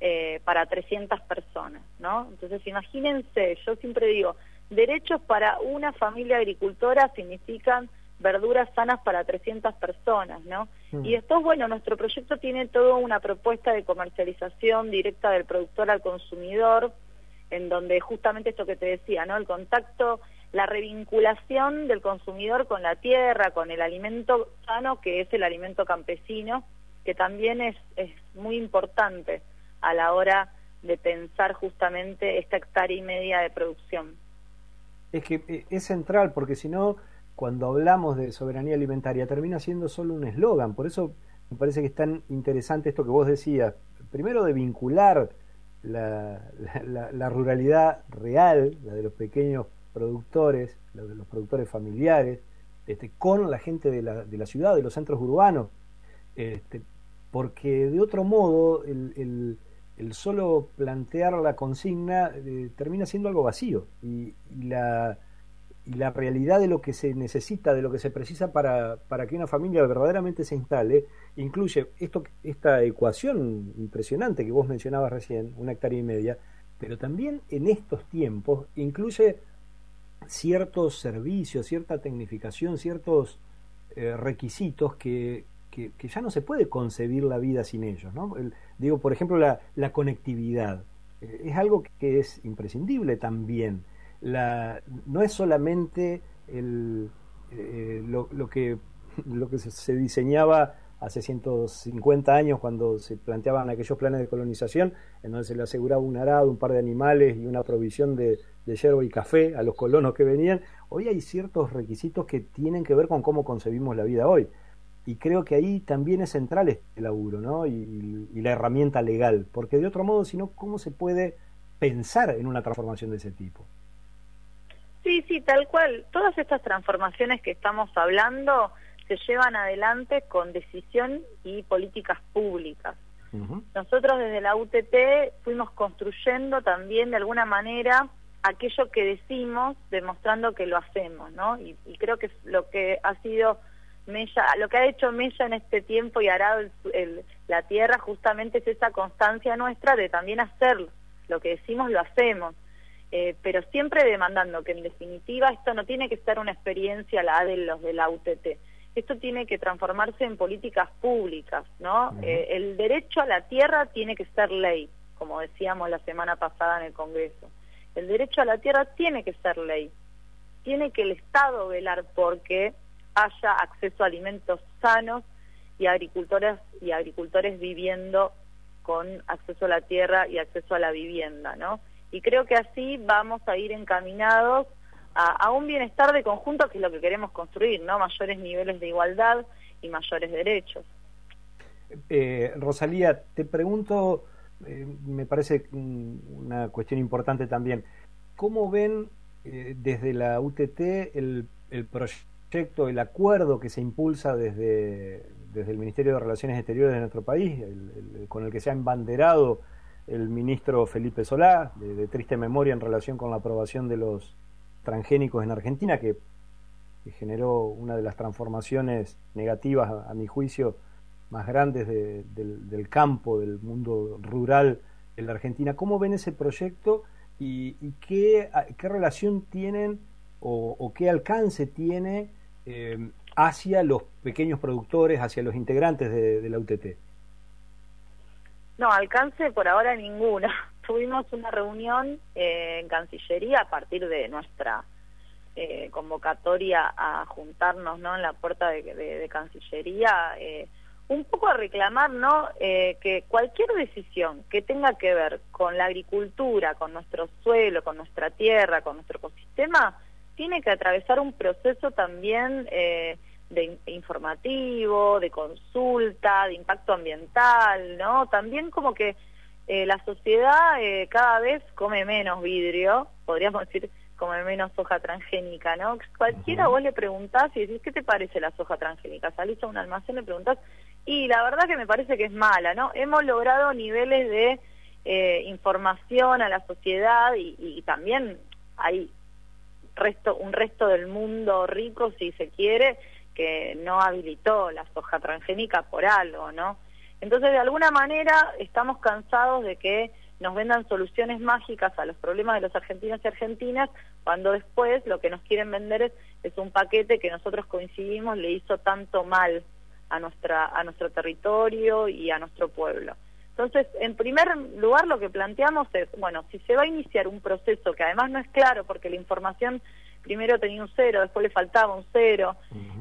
eh, para 300 personas, ¿no? Entonces, imagínense, yo siempre digo, derechos para una familia agricultora significan verduras sanas para 300 personas, ¿no? Mm. Y después, bueno, nuestro proyecto tiene toda una propuesta de comercialización directa del productor al consumidor, en donde justamente esto que te decía, ¿no? El contacto, la revinculación del consumidor con la tierra, con el alimento sano, que es el alimento campesino, que también es, es muy importante a la hora de pensar justamente esta hectárea y media de producción. Es que eh, es central, porque si no, cuando hablamos de soberanía alimentaria, termina siendo solo un eslogan. Por eso me parece que es tan interesante esto que vos decías. Primero de vincular la, la, ruralidad real, la de los pequeños productores, la de los productores familiares, este, con la gente de la, de la ciudad, de los centros urbanos. Este, porque de otro modo el el solo plantear la consigna eh, termina siendo algo vacío y, la, y, la, realidad de lo que se necesita, de lo que se precisa para, para que una familia verdaderamente se instale, incluye esto, esta ecuación impresionante que vos mencionabas recién, una hectárea y media, pero también en estos tiempos incluye ciertos servicios, cierta tecnificación, ciertos eh, requisitos que, que, ya no se puede concebir la vida sin ellos. ¿no? digo, por ejemplo, la, la conectividad. Eh, es algo que es imprescindible también. La, no es solamente el, eh, lo, lo, que, lo que se diseñaba hace 150 años cuando se planteaban aquellos planes de colonización, en donde se le aseguraba un arado, un par de animales y una provisión de, de y café a los colonos que venían. Hoy hay ciertos requisitos que tienen que ver con cómo concebimos la vida hoy y creo que ahí también es central este laburo, ¿no? Y, la herramienta legal, porque de otro modo, si no, ¿cómo se puede pensar en una transformación de ese tipo? Sí, sí, tal cual. Todas estas transformaciones que estamos hablando se llevan adelante con decisión y políticas públicas. Nosotros desde la UTT fuimos construyendo también de alguna manera aquello que decimos, demostrando que lo hacemos, ¿no? Y, y creo que lo que ha sido Mella, lo que ha hecho Mella en este tiempo y hará la tierra justamente es esa constancia nuestra de también hacerlo. Lo que decimos lo hacemos. Eh, pero siempre demandando que en definitiva esto no tiene que ser una experiencia la de los de la UTT. Esto tiene que transformarse en políticas públicas, ¿no? Eh, el derecho a la tierra tiene que ser ley, como decíamos la semana pasada en el Congreso. El derecho a la tierra tiene que ser ley. Tiene que el Estado velar porque haya acceso a alimentos sanos y agricultoras y agricultores viviendo con acceso a la tierra y acceso a la vivienda, ¿no? Y creo que así vamos a ir encaminados a, un bienestar de conjunto que es lo que queremos construir, ¿no? Mayores niveles de igualdad y mayores derechos. Eh, Rosalía, te pregunto, eh, me parece una cuestión importante también, ¿cómo ven eh, desde la UTT el, proyecto? el acuerdo que se impulsa desde, desde el Ministerio de Relaciones Exteriores de nuestro país, con el que se ha embanderado el ministro Felipe Solá, de, triste memoria en relación con la aprobación de los transgénicos en Argentina, que, generó una de las transformaciones negativas, a, mi juicio, más grandes del, campo, del mundo rural en la Argentina. ¿Cómo ven ese proyecto y, qué, qué, relación tienen o, qué alcance tiene eh, hacia los pequeños productores, hacia los integrantes de, la UTT? No, alcance por ahora ninguno. Tuvimos una reunión eh, en Cancillería a partir de nuestra eh, convocatoria a juntarnos ¿no? en la puerta de, Cancillería, eh, un poco a reclamar ¿no? Eh, que cualquier decisión que tenga que ver con la agricultura, con nuestro suelo, con nuestra tierra, con nuestro ecosistema, tiene que atravesar un proceso también de informativo, de consulta, de impacto ambiental, ¿no? También como que la sociedad cada vez come menos vidrio, podríamos decir como menos soja transgénica, ¿no? Cualquiera vos le preguntás y decís, ¿qué te parece la soja transgénica? Salís a un almacén, le preguntás, y la verdad que me parece que es mala, ¿no? Hemos logrado niveles de eh, información a la sociedad y, también hay resto, un resto del mundo rico, si se quiere, que no habilitó la soja transgénica por algo, ¿no? Entonces, de alguna manera, estamos cansados de que nos vendan soluciones mágicas a los problemas de los argentinos y argentinas, cuando después lo que nos quieren vender es, es un paquete que nosotros coincidimos le hizo tanto mal a nuestra a nuestro territorio y a nuestro pueblo. Entonces, en primer lugar, lo que planteamos es, bueno, si se va a iniciar un proceso que además no es claro porque la información primero tenía un cero, después le faltaba un cero,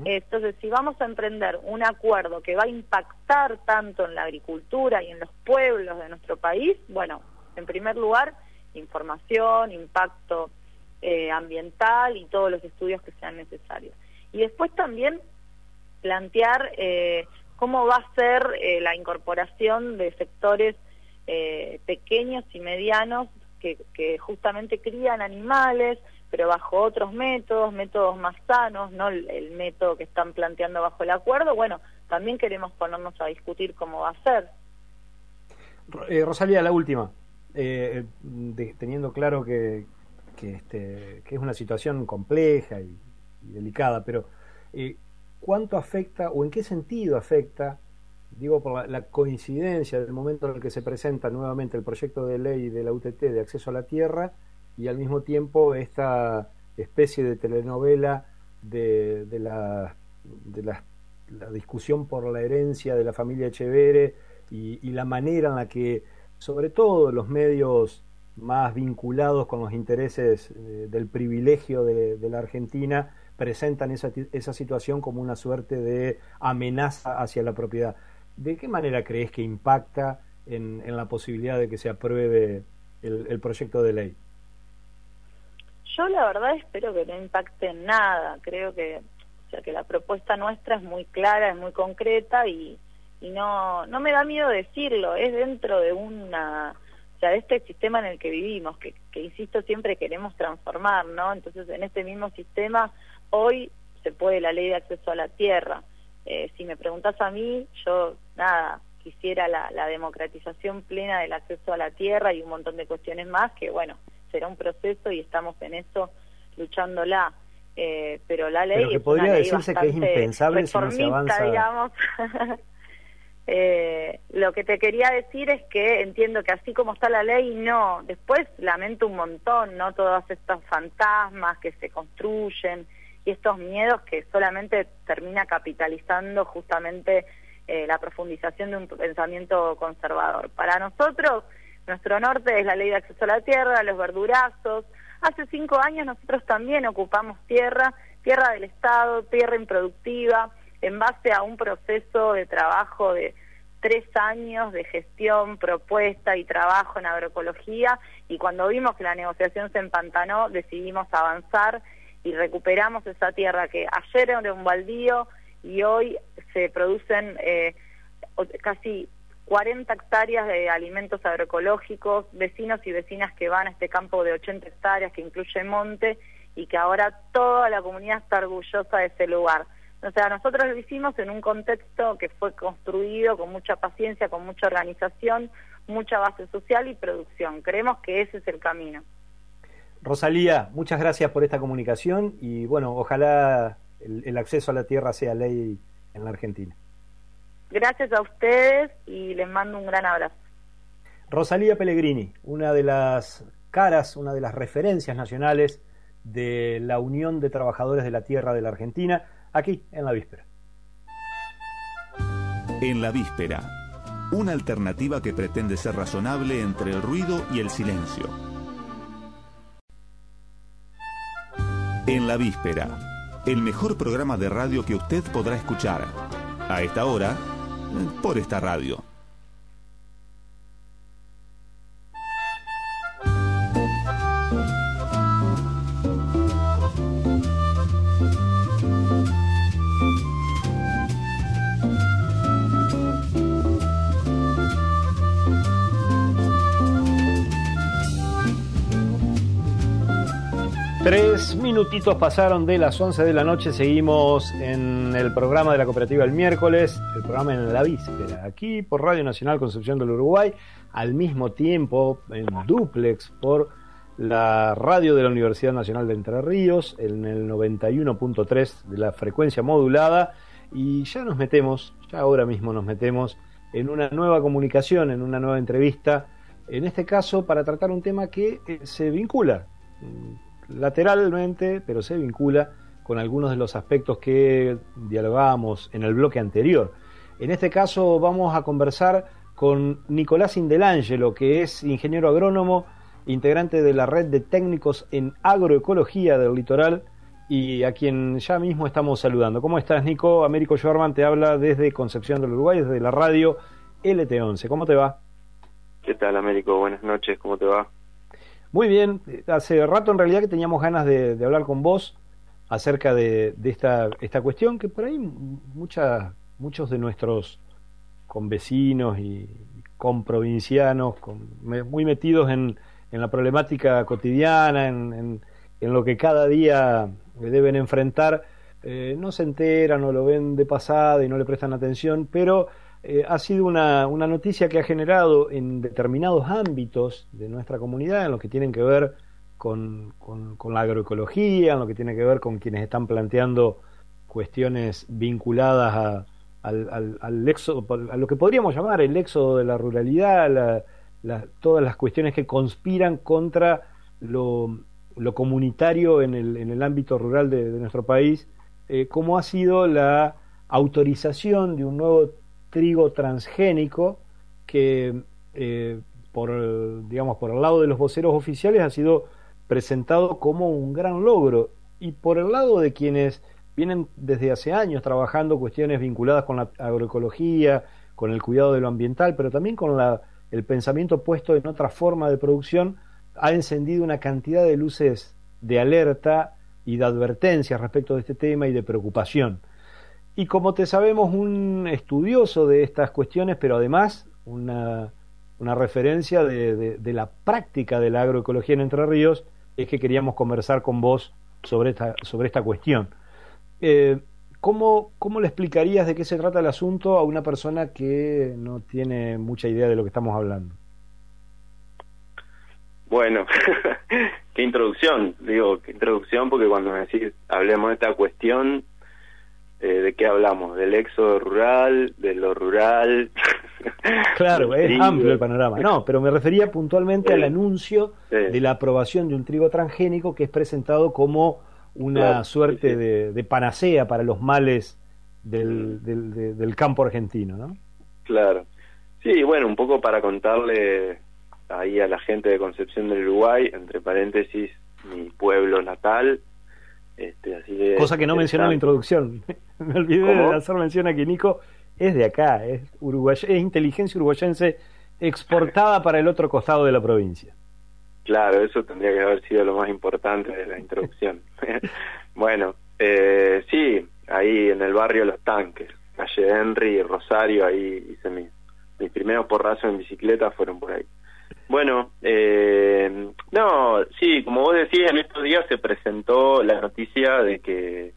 entonces si vamos a emprender un acuerdo que va a impactar tanto en la agricultura y en los pueblos de nuestro país, bueno, en primer lugar, información, impacto eh, ambiental y todos los estudios que sean necesarios. Y después también plantear eh, cómo va a ser eh, la incorporación de sectores pequeños y medianos que, que justamente crían animales, pero bajo otros métodos, métodos más sanos, no el, método que están planteando bajo el acuerdo, bueno, también queremos ponernos a discutir cómo va a ser. Rosalía, la última. Eh, teniendo claro que, este, que, es una situación compleja y, delicada, pero eh, ¿cuánto afecta o en qué sentido afecta, digo por la, coincidencia del momento en el que se presenta nuevamente el proyecto de ley de la UTT de acceso a la tierra y al mismo tiempo esta especie de telenovela de, de, la, de la, discusión por la herencia de la familia Echevere y, la manera en la que sobre todo los medios más vinculados con los intereses eh, del privilegio de, la Argentina, presentan esa, esa situación como una suerte de amenaza hacia la propiedad. ¿De qué manera crees que impacta en, la posibilidad de que se apruebe el, proyecto de ley? Yo la verdad espero que no impacte en nada. Creo que, o sea, que la propuesta nuestra es muy clara, es muy concreta y, y no, no me da miedo decirlo, es dentro de una, o sea, de este sistema en el que vivimos, que, que insisto siempre queremos transformar, ¿no? Entonces en este mismo sistema hoy se puede la ley de acceso a la tierra. Eh, si me preguntas a mí, yo nada, quisiera la, la democratización plena del acceso a la tierra y un montón de cuestiones más que bueno, será un proceso y estamos en eso luchándola. Eh, pero la ley pero que podría decirse que es impensable si no se avanza digamos Eh, lo que te quería decir es que entiendo que así como está la ley, no. Después lamento un montón, ¿no? Todos estos fantasmas que se construyen y estos miedos que solamente termina capitalizando justamente eh, la profundización de un pensamiento conservador. Para nosotros, nuestro norte es la ley de acceso a la tierra, los verdurazos. Hace cinco años nosotros también ocupamos tierra, tierra del Estado, tierra improductiva en base a un proceso de trabajo de tres años de gestión, propuesta y trabajo en agroecología y cuando vimos que la negociación se empantanó decidimos avanzar y recuperamos esa tierra que ayer era un baldío y hoy se producen eh, casi 40 hectáreas de alimentos agroecológicos, vecinos y vecinas que van a este campo de 80 hectáreas que incluye monte y que ahora toda la comunidad está orgullosa de ese lugar. O sea, nosotros lo hicimos en un contexto que fue construido con mucha paciencia, con mucha organización, mucha base social y producción. Creemos que ese es el camino. Rosalía, muchas gracias por esta comunicación y bueno, ojalá el, acceso a la tierra sea ley en la Argentina. Gracias a ustedes y les mando un gran abrazo. Rosalía Pellegrini, una de las caras, una de las referencias nacionales de la Unión de Trabajadores de la Tierra de la Argentina aquí en la víspera. En la víspera, una alternativa que pretende ser razonable entre el ruido y el silencio. En la víspera, el mejor programa de radio que usted podrá escuchar. A esta hora, por esta radio. Tres minutitos pasaron de las 11 de la noche, seguimos en el programa de la cooperativa el miércoles, el programa en la víspera, aquí por Radio Nacional Concepción del Uruguay, al mismo tiempo en duplex por la radio de la Universidad Nacional de Entre Ríos, en el 91.3 de la frecuencia modulada, y ya nos metemos, ya ahora mismo nos metemos en una nueva comunicación, en una nueva entrevista, en este caso para tratar un tema que se vincula lateralmente, pero se vincula con algunos de los aspectos que dialogamos en el bloque anterior. En este caso vamos a conversar con Nicolás Indelangelo, que es ingeniero agrónomo, integrante de la red de técnicos en agroecología del litoral y a quien ya mismo estamos saludando. ¿Cómo estás, Nico? Américo Schwarman te habla desde Concepción del Uruguay, desde la radio LT11. ¿Cómo te va? ¿Qué tal, Américo? Buenas noches, ¿cómo te va? Muy bien, hace rato en realidad que teníamos ganas de, hablar con vos acerca de, esta, esta cuestión que por ahí muchas, muchos de nuestros convecinos y comprovincianos con, muy metidos en, en, la problemática cotidiana, en, en, lo que cada día deben enfrentar, eh, no se enteran o lo ven de pasada y no le prestan atención, pero eh, ha sido una, una, noticia que ha generado en determinados ámbitos de nuestra comunidad, en lo que tienen que ver con, con, la agroecología, en lo que tiene que ver con quienes están planteando cuestiones vinculadas a, al, al, éxodo, a lo que podríamos llamar el éxodo de la ruralidad, todas las cuestiones que conspiran contra lo, lo comunitario en el, en el ámbito rural de, nuestro país, eh, como ha sido la autorización de un nuevo trigo transgénico que eh, por digamos por el lado de los voceros oficiales ha sido presentado como un gran logro y por el lado de quienes vienen desde hace años trabajando cuestiones vinculadas con la agroecología, con el cuidado de lo ambiental, pero también con la, el pensamiento puesto en otra forma de producción, ha encendido una cantidad de luces de alerta y de advertencia respecto de este tema y de preocupación. Y como te sabemos un estudioso de estas cuestiones, pero además una, una referencia de, de, la práctica de la agroecología en Entre Ríos, es que queríamos conversar con vos sobre esta, sobre esta cuestión. Eh, ¿cómo, ¿Cómo le explicarías de qué se trata el asunto a una persona que no tiene mucha idea de lo que estamos hablando? Bueno, qué introducción, digo, qué introducción, porque cuando me decís hablemos de esta cuestión, eh, ¿de qué hablamos? ¿Del éxodo rural? ¿De lo rural? Claro, es amplio el panorama. No, pero me refería puntualmente al anuncio de la aprobación de un trigo transgénico que es presentado como una suerte de, panacea para los males del, mm. del, campo argentino, ¿no? Claro. Sí, bueno, un poco para contarle ahí a la gente de Concepción del Uruguay, entre paréntesis, mi pueblo natal, este, así Cosa que no mencioné en la introducción. Me olvidé de hacer mención a que Nico es de acá, es, uruguay, es inteligencia uruguayense exportada para el otro costado de la provincia. Claro, eso tendría que haber sido lo más importante de la introducción. bueno, eh, sí, ahí en el barrio Los Tanques, calle Henry, Rosario, ahí hice mis, mis primeros porrazos en bicicleta fueron por ahí. Bueno, eh, no, sí, como vos decís, en estos días se presentó la noticia de que,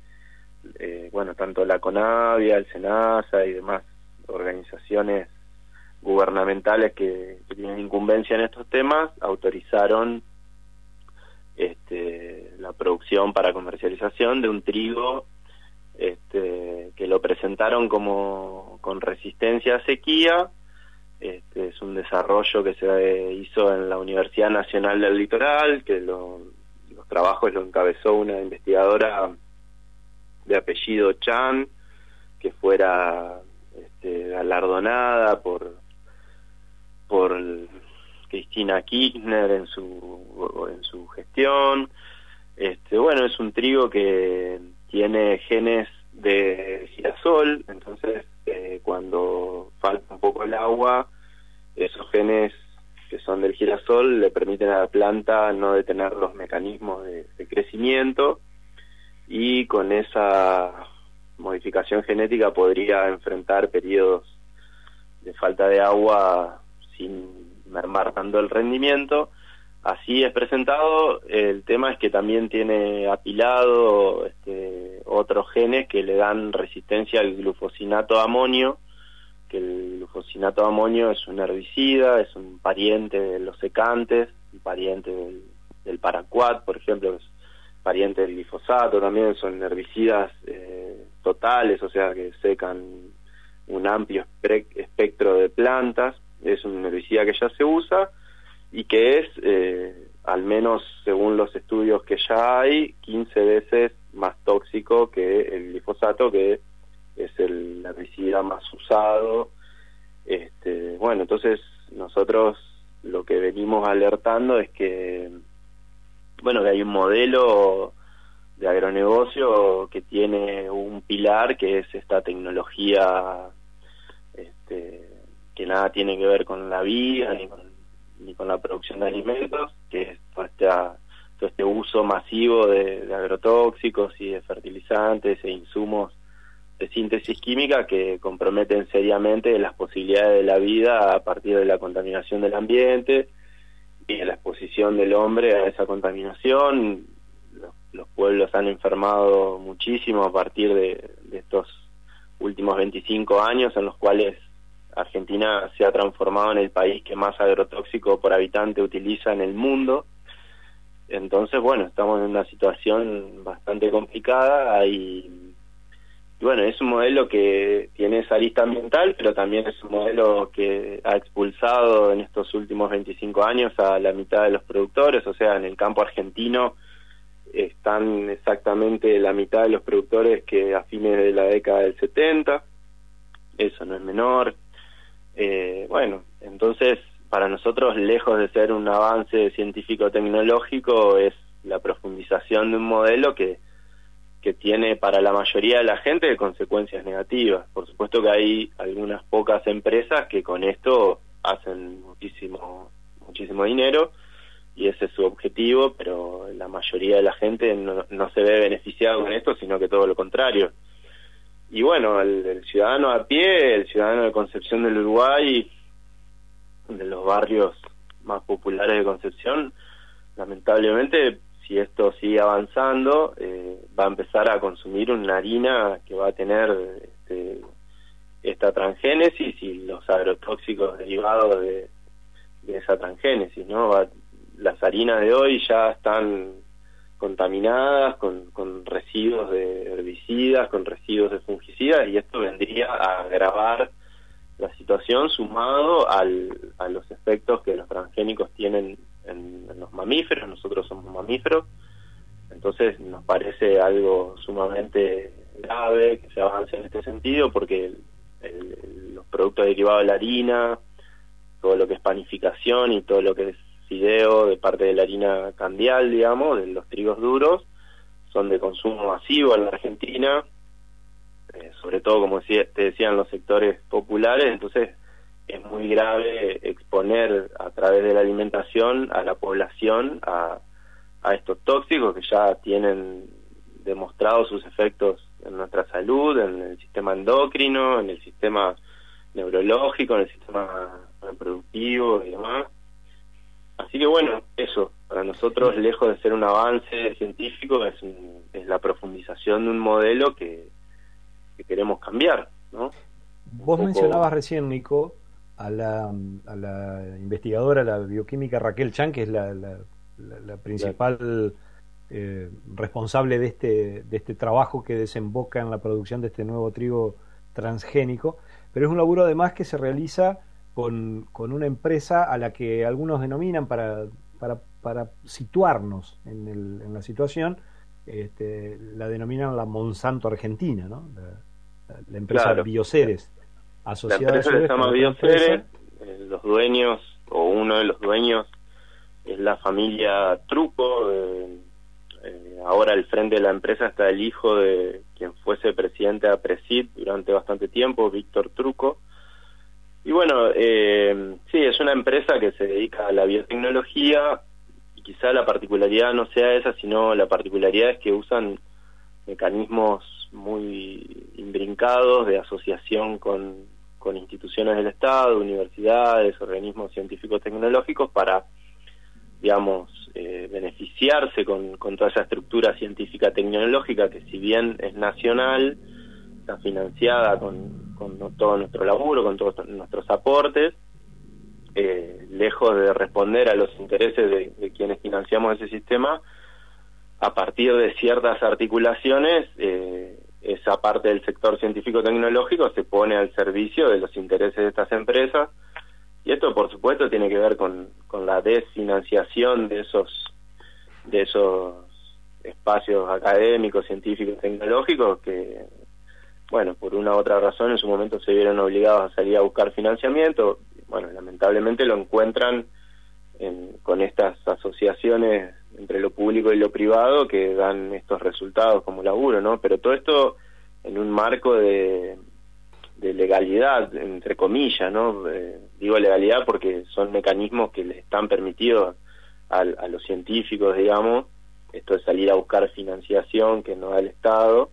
eh, bueno, tanto la CONAVIA, el SENASA y demás organizaciones gubernamentales que, tienen incumbencia en estos temas autorizaron este, la producción para comercialización de un trigo este, que lo presentaron como con resistencia a sequía este, es un desarrollo que se hizo en la Universidad Nacional del Litoral, que los trabajos lo encabezó una investigadora de apellido Chan, que fuera este, galardonada por por Cristina Kirchner en su en su gestión. Este, bueno, es un trigo que tiene genes de girasol, entonces eh, cuando falta un poco el agua, esos genes que son del girasol le permiten a la planta no detener los mecanismos de, crecimiento y con esa modificación genética podría enfrentar periodos de falta de agua sin mermar tanto el rendimiento así es presentado. El tema es que también tiene apilado este, otros genes que le dan resistencia al glufosinato amonio, que el glufosinato amonio es un herbicida, es un pariente de los secantes, un pariente del, del paraquat, por ejemplo, es pariente del glifosato, también son herbicidas eh, totales, o sea que secan un amplio espectro de plantas, es un herbicida que ya se usa y que es, eh, al menos según los estudios que ya hay, 15 veces más tóxico que el glifosato, que es el herbicida más usado. Este, bueno, entonces nosotros lo que venimos alertando es que, bueno, que hay un modelo de agronegocio que tiene un pilar que es esta tecnología este, que nada tiene que ver con la vida ni con ni con la producción de alimentos, que es todo este, todo este uso masivo de, agrotóxicos y de fertilizantes e insumos de síntesis química que comprometen seriamente las posibilidades de la vida a partir de la contaminación del ambiente y de la exposición del hombre a esa contaminación. Los, pueblos han enfermado muchísimo a partir de, de estos últimos 25 años en los cuales Argentina se ha transformado en el país que más agrotóxico por habitante utiliza en el mundo. Entonces, bueno, estamos en una situación bastante complicada. y bueno, es un modelo que tiene esa lista ambiental, pero también es un modelo que ha expulsado en estos últimos 25 años a la mitad de los productores. O sea, en el campo argentino están exactamente la mitad de los productores que a fines de la década del 70. Eso no es menor eh, bueno, entonces para nosotros, lejos de ser un avance científico-tecnológico, es la profundización de un modelo que, que tiene para la mayoría de la gente consecuencias negativas. Por supuesto que hay algunas pocas empresas que con esto hacen muchísimo, muchísimo dinero y ese es su objetivo, pero la mayoría de la gente no, no se ve beneficiado con esto, sino que todo lo contrario y bueno, el, ciudadano a pie, el ciudadano de Concepción del Uruguay, de los barrios más populares de Concepción, lamentablemente, si esto sigue avanzando, eh, va a empezar a consumir una harina que va a tener este, esta transgénesis y los agrotóxicos derivados de, esa transgénesis, ¿no? las harinas de hoy ya están contaminadas con, con residuos de herbicidas, con residuos de fungicidas y esto vendría a agravar la situación sumado al, a los efectos que los transgénicos tienen en, los mamíferos, nosotros somos mamíferos, entonces nos parece algo sumamente grave que se avance en este sentido porque los productos derivados de la harina, todo lo que es panificación y todo lo que es de parte de la harina candial, digamos, de los trigos duros, son de consumo masivo en la Argentina, eh, sobre todo, como te decían, los sectores populares, entonces es muy grave exponer a través de la alimentación a la población a, a estos tóxicos que ya tienen demostrado sus efectos en nuestra salud, en el sistema endocrino, en el sistema neurológico, en el sistema reproductivo y demás. Así que bueno, eso, para nosotros, lejos de ser un avance científico, es, es la profundización de un modelo que, queremos cambiar, ¿no? Vos mencionabas recién, Nico, a la, a la investigadora, la bioquímica Raquel Chan, que es la, la, principal eh, responsable de este, de este trabajo que desemboca en la producción de este nuevo trigo transgénico, pero es un laburo además que se realiza con, con una empresa a la que algunos denominan para, para, para situarnos en, el, en la situación, este, la denominan la Monsanto Argentina, ¿no? La, empresa Bioceres. Asociada la empresa se llama Bioceres, eh, los dueños, o uno de los dueños, es la familia Truco, eh, ahora al frente de la empresa está el hijo de quien fuese presidente de APRESID durante bastante tiempo, Víctor Truco. Y bueno, eh, sí, es una empresa que se dedica a la biotecnología y quizá la particularidad no sea esa, sino la particularidad es que usan mecanismos muy imbrincados de asociación con, con instituciones del Estado, universidades, organismos científicos tecnológicos para, digamos, eh, beneficiarse con, con toda esa estructura científica tecnológica que si bien es nacional, está financiada con, con todo nuestro laburo, con todos nuestros aportes, eh, lejos de responder a los intereses de, quienes financiamos ese sistema, a partir de ciertas articulaciones, eh, esa parte del sector científico-tecnológico se pone al servicio de los intereses de estas empresas. Y esto por supuesto tiene que ver con, con la desfinanciación de esos de esos espacios académicos, científicos, tecnológicos que bueno, por una u otra razón en su momento se vieron obligados a salir a buscar financiamiento, bueno, lamentablemente lo encuentran con estas asociaciones entre lo público y lo privado que dan estos resultados como laburo, ¿no? Pero todo esto en un marco de, legalidad, entre comillas, ¿no? Eh, digo legalidad porque son mecanismos que les están permitidos a, a, los científicos, digamos, esto de salir a buscar financiación que no da el Estado.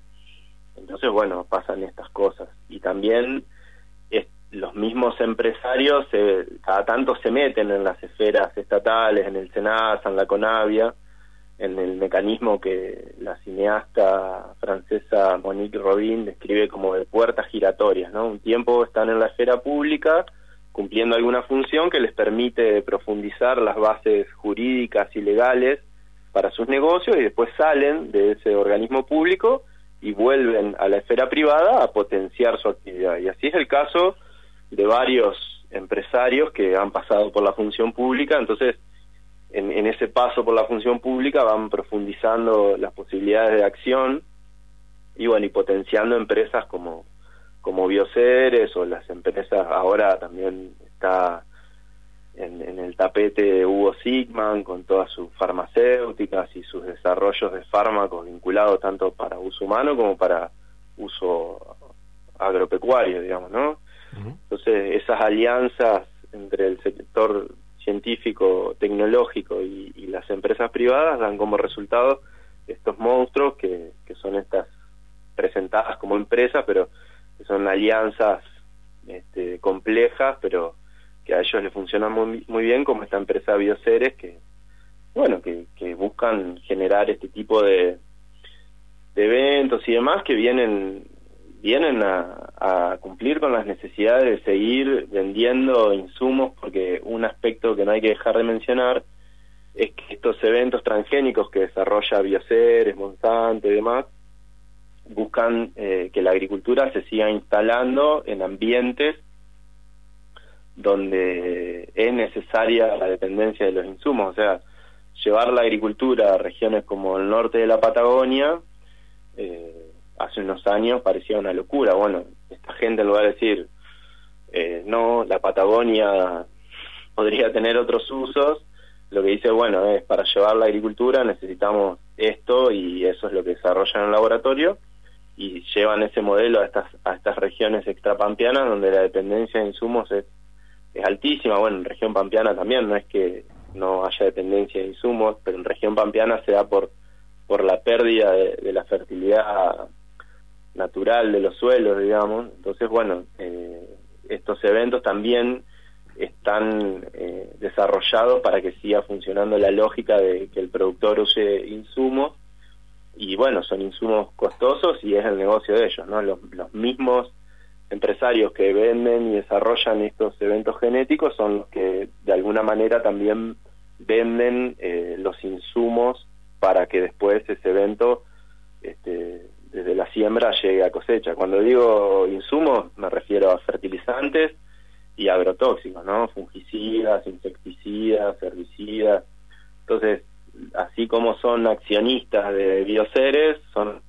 Entonces, bueno, pasan estas cosas. Y también los mismos empresarios cada tanto se meten en las esferas estatales, en el SENASA, en la CONAVIA, en el mecanismo que la cineasta francesa Monique Robin describe como de puertas giratorias, ¿no? Un tiempo están en la esfera pública cumpliendo alguna función que les permite profundizar las bases jurídicas y legales para sus negocios y después salen de ese organismo público y vuelven a la esfera privada a potenciar su actividad. Y así es el caso de varios empresarios que han pasado por la función pública, entonces en, en, ese paso por la función pública van profundizando las posibilidades de acción y bueno y potenciando empresas como como Bioceres o las empresas ahora también está en, en el tapete de Hugo Sigman con todas sus farmacéuticas y sus desarrollos de fármacos vinculados tanto para uso humano como para uso agropecuario digamos no entonces, esas alianzas entre el sector científico, tecnológico y, las empresas privadas dan como resultado estos monstruos que, que son estas presentadas como empresas, pero que son alianzas este, complejas, pero que a ellos les funcionan muy, muy bien, como esta empresa Bioceres, que bueno, que, que buscan generar este tipo de, eventos y demás que vienen vienen a, cumplir con las necesidades de seguir vendiendo insumos, porque un aspecto que no hay que dejar de mencionar es que estos eventos transgénicos que desarrolla Bioceres, Monsanto y demás, buscan eh, que la agricultura se siga instalando en ambientes donde es necesaria la dependencia de los insumos, o sea, llevar la agricultura a regiones como el norte de la Patagonia, eh, hace unos años parecía una locura. Bueno, esta gente en lugar de decir, eh, no, la Patagonia podría tener otros usos, lo que dice, bueno, es para llevar la agricultura necesitamos esto y eso es lo que desarrollan en el laboratorio y llevan ese modelo a estas, a estas regiones extrapampianas donde la dependencia de insumos es, altísima. Bueno, en región pampeana también, no es que no haya dependencia de insumos, pero en región pampeana se da por, por la pérdida de, la fertilidad natural de los suelos, digamos. Entonces, bueno, eh, estos eventos también están eh, desarrollados para que siga funcionando la lógica de que el productor use insumos y bueno, son insumos costosos y es el negocio de ellos, ¿no? Los mismos empresarios que venden y desarrollan estos eventos genéticos son los que de alguna manera también venden eh, los insumos para que después ese evento este, desde la siembra llegue a cosecha. Cuando digo insumos me refiero a fertilizantes y agrotóxicos, ¿no? Fungicidas, insecticidas, herbicidas. Entonces, así como son accionistas de bioseres, son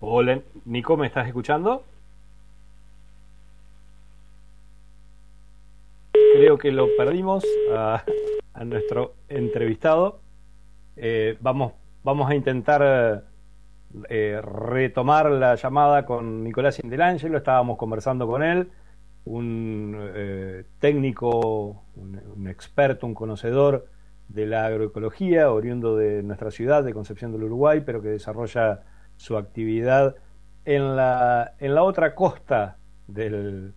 Hola, Nico, ¿me estás escuchando? Creo que lo perdimos a, nuestro entrevistado. Eh, vamos, vamos a intentar eh, retomar la llamada con Nicolás Indelangelo. Estábamos conversando con él, un eh, técnico, un, experto, un conocedor de la agroecología, oriundo de nuestra ciudad, de Concepción del Uruguay, pero que desarrolla su actividad en la, en la otra costa del,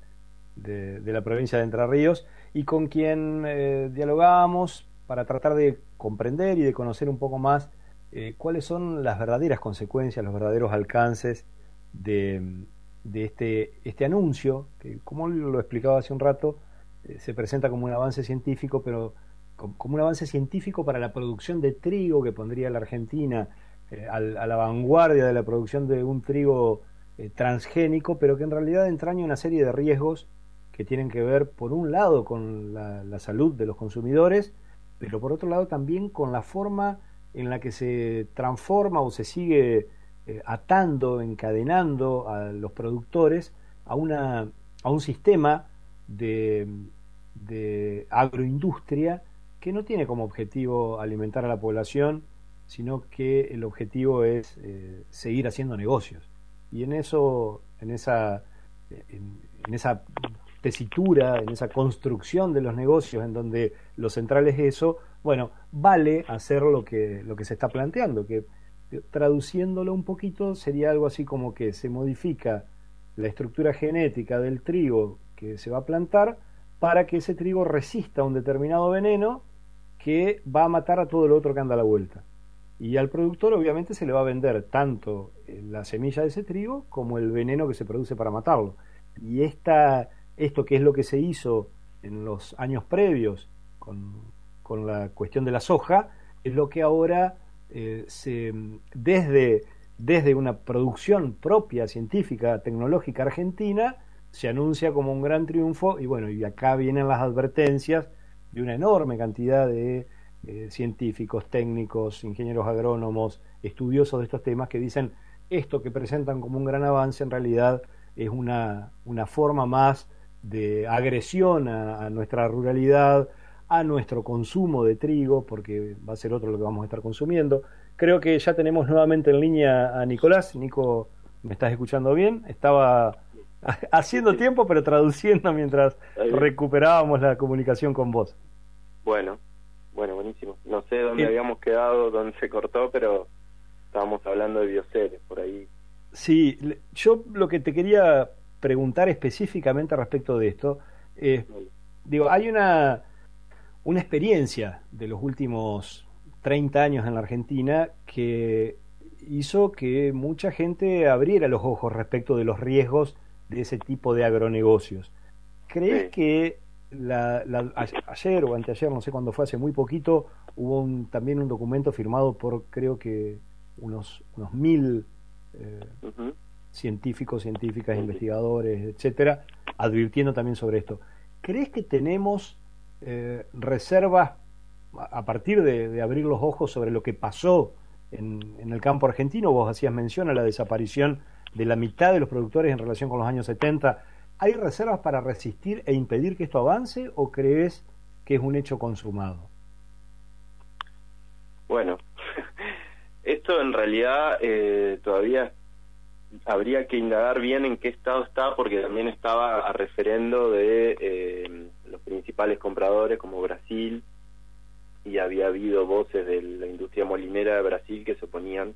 de, la provincia de Entre Ríos y con quien eh, dialogábamos para tratar de comprender y de conocer un poco más eh, cuáles son las verdaderas consecuencias, los verdaderos alcances de, de este, este anuncio, que como lo explicaba hace un rato, eh, se presenta como un avance científico, pero como un avance científico para la producción de trigo que pondría la Argentina eh, a la vanguardia de la producción de un trigo eh, transgénico, pero que en realidad entraña una serie de riesgos que tienen que ver, por un lado, con la, salud de los consumidores, pero por otro lado también con la forma en la que se transforma o se sigue eh, atando, encadenando a los productores a, una, a un sistema de agroindustria que no tiene como objetivo alimentar a la población, sino que el objetivo es eh, seguir haciendo negocios. Y en eso, en esa, en, esa tesitura, en esa construcción de los negocios, en donde lo central es eso, bueno, vale hacer lo que, lo que se está planteando, que traduciéndolo un poquito sería algo así como que se modifica la estructura genética del trigo que se va a plantar para que ese trigo resista un determinado veneno que va a matar a todo lo otro que anda a la vuelta. Y al productor obviamente se le va a vender tanto eh, la semilla de ese trigo como el veneno que se produce para matarlo. Y esta, esto que es lo que se hizo en los años previos con, con la cuestión de la soja, es lo que ahora eh, se, desde, desde una producción propia, científica, tecnológica argentina, se anuncia como un gran triunfo y bueno, y acá vienen las advertencias de una enorme cantidad de eh, científicos, técnicos, ingenieros agrónomos, estudiosos de estos temas que dicen esto que presentan como un gran avance en realidad es una, una forma más de agresión a, nuestra ruralidad, a nuestro consumo de trigo, porque va a ser otro lo que vamos a estar consumiendo. Creo que ya tenemos nuevamente en línea a Nicolás. Nico, ¿me estás escuchando bien? Estaba haciendo tiempo, pero traduciendo mientras recuperábamos la comunicación con vos. Bueno, bueno, buenísimo. No sé dónde habíamos quedado, dónde se cortó, pero estábamos hablando de bioceres por ahí. Sí, yo lo que te quería preguntar específicamente respecto de esto, es, digo, hay una, una experiencia de los últimos 30 años en la Argentina que hizo que mucha gente abriera los ojos respecto de los riesgos de ese tipo de agronegocios. ¿Crees que la, ayer o anteayer, no sé cuándo fue, hace muy poquito, hubo un, también un documento firmado por creo que unos, unos mil eh, científicos, científicas, investigadores, etcétera, advirtiendo también sobre esto. ¿Crees que tenemos eh, reservas a partir de, abrir los ojos sobre lo que pasó en, en, el campo argentino? Vos hacías mención a la desaparición de la mitad de los productores en relación con los años 70 ¿Hay reservas para resistir e impedir que esto avance o crees que es un hecho consumado? Bueno, esto en realidad eh, todavía habría que indagar bien en qué estado está porque también estaba a referendo de eh, los principales compradores como Brasil y había habido voces de la industria molinera de Brasil que se oponían.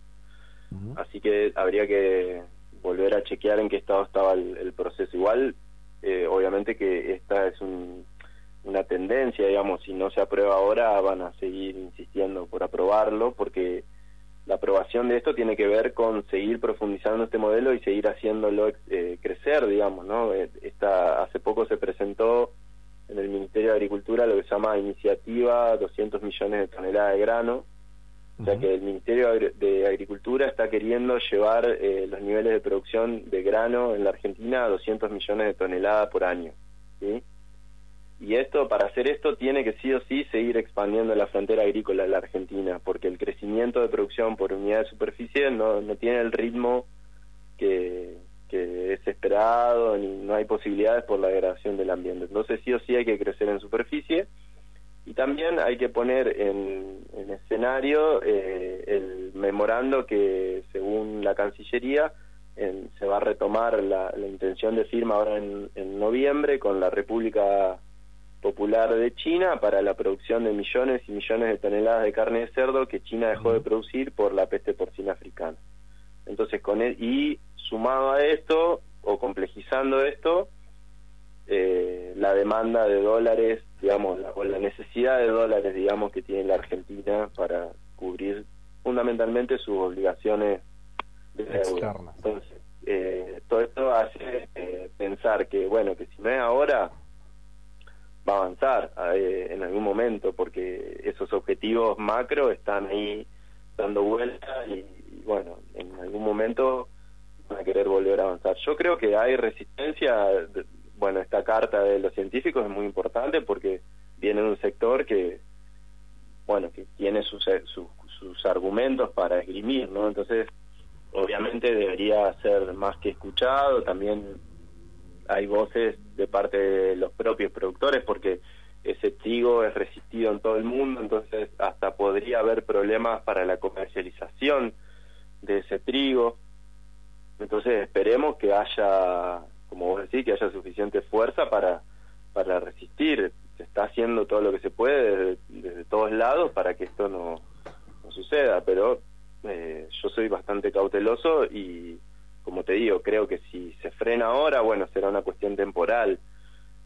Así que habría que volver a chequear en qué estado estaba el, proceso. Igual, eh, obviamente que esta es una tendencia, digamos, si no se aprueba ahora van a seguir insistiendo por aprobarlo, porque la aprobación de esto tiene que ver con seguir profundizando este modelo y seguir haciéndolo eh, crecer, digamos, ¿no? Eh, esta, hace poco se presentó en el Ministerio de Agricultura lo que se llama Iniciativa 200 millones de toneladas de grano, o sea que el Ministerio de Agricultura está queriendo llevar eh, los niveles de producción de grano en la Argentina a 200 millones de toneladas por año. ¿sí? Y esto, para hacer esto, tiene que sí o sí seguir expandiendo la frontera agrícola de la Argentina, porque el crecimiento de producción por unidad de superficie no, no tiene el ritmo que, es esperado, ni no hay posibilidades por la degradación del ambiente. Entonces sí o sí hay que crecer en superficie y también hay que poner en, escenario eh, el memorando que según la Cancillería se va a retomar la, intención de firma ahora en, en noviembre con la República Popular de China para la producción de millones y millones de toneladas de carne de cerdo que China dejó de producir por la peste porcina africana. Entonces, con él, y sumado a esto, o complejizando esto, eh, la demanda de dólares, digamos, la, o la necesidad de dólares, digamos, que tiene la Argentina para cubrir fundamentalmente sus obligaciones de externas. Entonces, eh, todo esto hace eh, pensar que, bueno, que si no es ahora, va a avanzar en algún momento, porque esos objetivos macro están ahí dando vueltas y bueno, en algún momento van a querer volver a avanzar. Yo creo que hay resistencia, bueno, esta carta de los científicos es muy importante porque viene de un sector que, bueno, que tiene sus, sus, sus argumentos para esgrimir, ¿no? Entonces, obviamente debería ser más que escuchado, también hay voces de parte de los propios productores porque ese trigo es resistido en todo el mundo, entonces hasta podría haber problemas para la comercialización de ese trigo. Entonces esperemos que haya, como vos decís, que haya suficiente fuerza para, para resistir. Se está haciendo todo lo que se puede desde, todos lados para que esto no, no suceda, pero eh, yo soy bastante cauteloso y, como te digo, creo que si se frena ahora, bueno, será una cuestión temporal.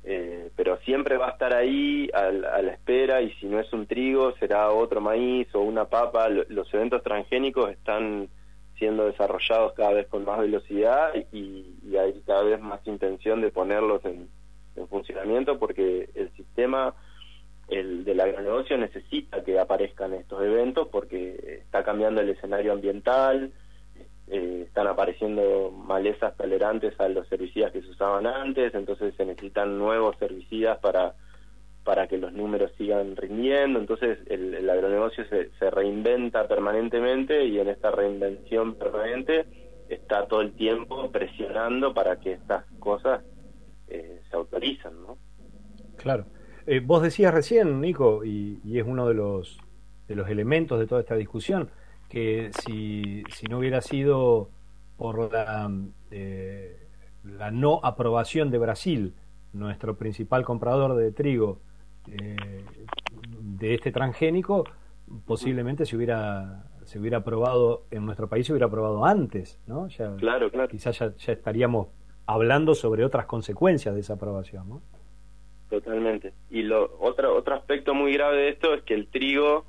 Eh, pero siempre va a estar ahí a, a, la espera y si no es un trigo será otro maíz o una papa. Los eventos transgénicos están siendo desarrollados cada vez con más velocidad y, hay cada vez más intención de ponerlos en, funcionamiento porque el sistema el del agronegocio necesita que aparezcan estos eventos porque está cambiando el escenario ambiental, eh, están apareciendo malezas tolerantes a los herbicidas que se usaban antes, entonces se necesitan nuevos herbicidas para para que los números sigan rindiendo. Entonces el, agronegocio se, se, reinventa permanentemente y en esta reinvención permanente está todo el tiempo presionando para que estas cosas eh, se autorizan, ¿no? Claro. Eh, vos decías recién, Nico, y, es uno de los, de los elementos de toda esta discusión, que si, si no hubiera sido por la, eh, la no aprobación de Brasil, nuestro principal comprador de trigo, eh, de este transgénico posiblemente se hubiera se hubiera aprobado en nuestro país se hubiera aprobado antes no ya, claro claro. quizás ya, estaríamos hablando sobre otras consecuencias de esa aprobación no totalmente. Y lo otro otro aspecto muy grave de esto es que el trigo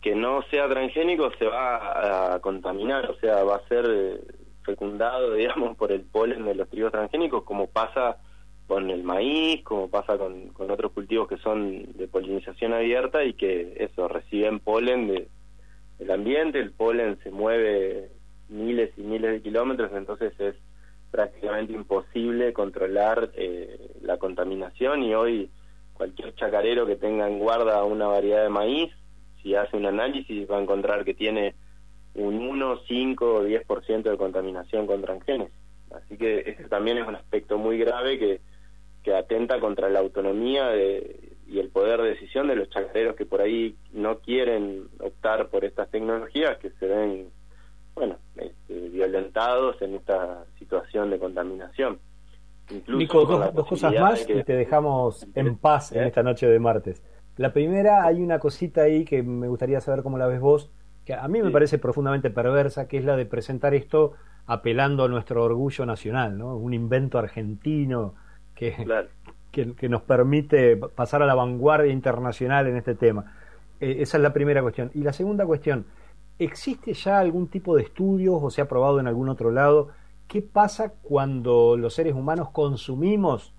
que no sea transgénico se va a contaminar o sea va a ser eh, fecundado digamos por el polen de los trigos transgénicos como pasa con el maíz, como pasa con, con otros cultivos que son de polinización abierta y que eso, reciben polen de, del ambiente, el polen se mueve miles y miles de kilómetros, entonces es prácticamente imposible controlar eh, la contaminación y hoy cualquier chacarero que tenga en guarda una variedad de maíz, si hace un análisis va a encontrar que tiene un 1, 5 o 10% de contaminación con transgenes. Así que ese también es un aspecto muy grave que que atenta contra la autonomía y el poder de decisión de los chacareros que por ahí no quieren optar por estas tecnologías, que se ven, bueno, este, violentados en esta situación de contaminación. Incluso dos, cosas más y te dejamos en paz en esta noche de martes. La primera, hay una cosita ahí que me gustaría saber cómo la ves vos, que a mí me parece profundamente perversa, que es la de presentar esto apelando a nuestro orgullo nacional, ¿no? Un invento argentino, que, que, nos permite pasar a la vanguardia internacional en este tema. Eh, esa es la primera cuestión. Y la segunda cuestión, ¿existe ya algún tipo de estudios o se ha probado en algún otro lado? ¿Qué pasa cuando los seres humanos consumimos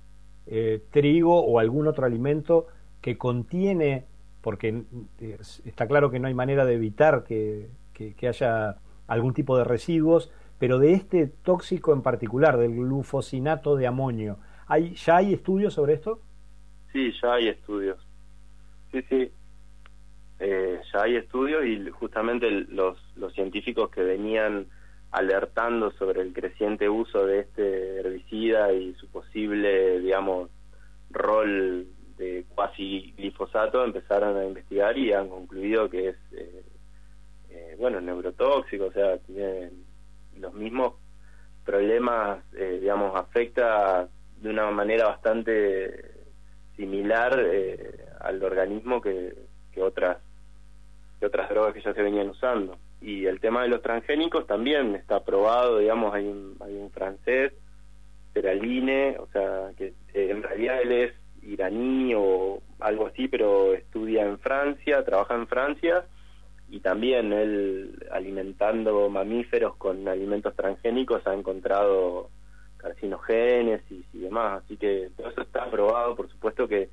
eh, trigo o algún otro alimento que contiene, porque eh, está claro que no hay manera de evitar que, que haya algún tipo de residuos, pero de este tóxico en particular, del glufosinato de amonio, ¿Hay, ¿Ya hay estudios sobre esto? Sí, ya hay estudios. Sí, sí. Eh, ya hay estudios y justamente los, los científicos que venían alertando sobre el creciente uso de este herbicida y su posible, digamos, rol de cuasi glifosato, empezaron a investigar y han concluido que es, eh, eh, bueno, neurotóxico, o sea, tiene los mismos problemas, eh, digamos, afecta de una manera bastante similar al organismo que, otras que otras drogas que ya se venían usando. Y el tema de los transgénicos también está aprobado, digamos, hay un, hay un francés, Peraline, o sea, que eh, en realidad él es iraní o algo así, pero estudia en Francia, trabaja en Francia, y también él alimentando mamíferos con alimentos transgénicos ha encontrado carcinogénesis y demás, así que todo eso está aprobado, por supuesto que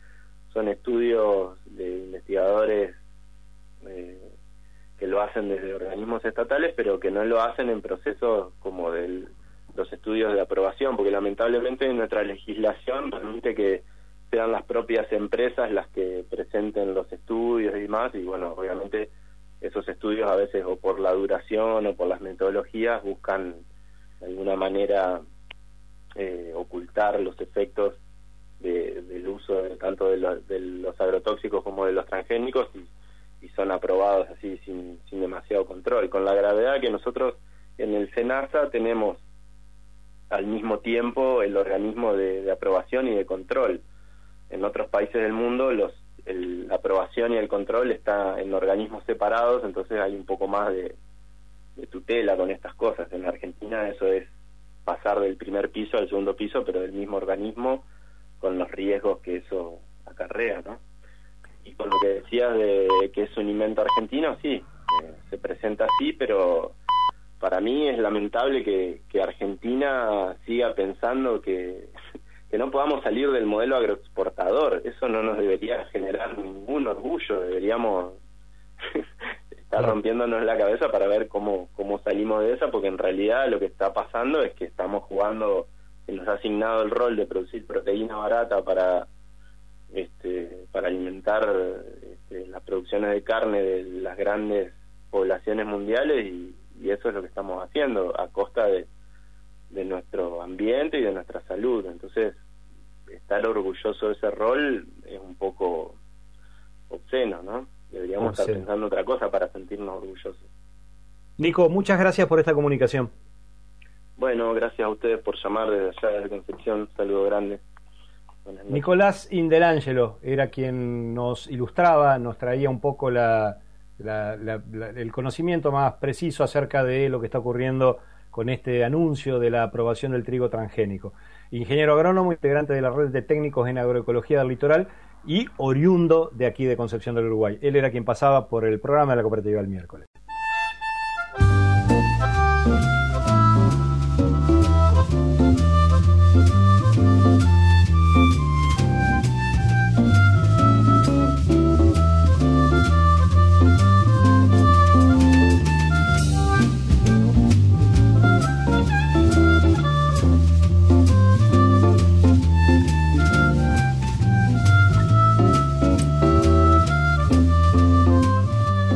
son estudios de investigadores eh, que lo hacen desde organismos estatales, pero que no lo hacen en procesos como de los estudios de aprobación, porque lamentablemente nuestra legislación permite que sean las propias empresas las que presenten los estudios y demás, y bueno, obviamente esos estudios a veces o por la duración o por las metodologías buscan de alguna manera eh, ocultar los efectos del uso tanto de, de, los agrotóxicos como de los transgénicos y y son aprobados así sin, sin demasiado control, con la gravedad que nosotros en el SENASA tenemos al mismo tiempo el organismo de, aprobación y de control. En otros países del mundo los, la aprobación y el control está en organismos separados, entonces hay un poco más de, de tutela con estas cosas. En Argentina eso es pasar del primer piso al segundo piso, pero del mismo organismo, con los riesgos que eso acarrea, ¿no? y con lo que decías de que es un invento argentino, sí, eh, se presenta así, pero para mí es lamentable que, que Argentina siga pensando que, que no podamos salir del modelo agroexportador. Eso no nos debería generar ningún orgullo, deberíamos estar rompiéndonos la cabeza para ver cómo, cómo salimos de esa, porque en realidad lo que está pasando es que estamos jugando, se nos ha asignado el rol de producir proteína barata para este, para alimentar este, las producciones de carne de las grandes poblaciones mundiales y, eso es lo que estamos haciendo a costa de, de nuestro ambiente y de nuestra salud. Entonces, estar orgulloso de ese rol es un poco obsceno, ¿no? Deberíamos estar pensando otra cosa para sentirnos orgullosos. Nico, muchas gracias por esta comunicación. Bueno, gracias a ustedes por llamar desde allá de Concepción. Un saludo grande. Nicolás Indelangelo era quien nos ilustraba, nos traía un poco la, el conocimiento más preciso acerca de lo que está ocurriendo con este anuncio de la aprobación del trigo transgénico. Ingeniero agrónomo, integrante de la red de técnicos en agroecología del litoral y oriundo de aquí de Concepción del Uruguay. Él era quien pasaba por el programa de la cooperativa el miércoles.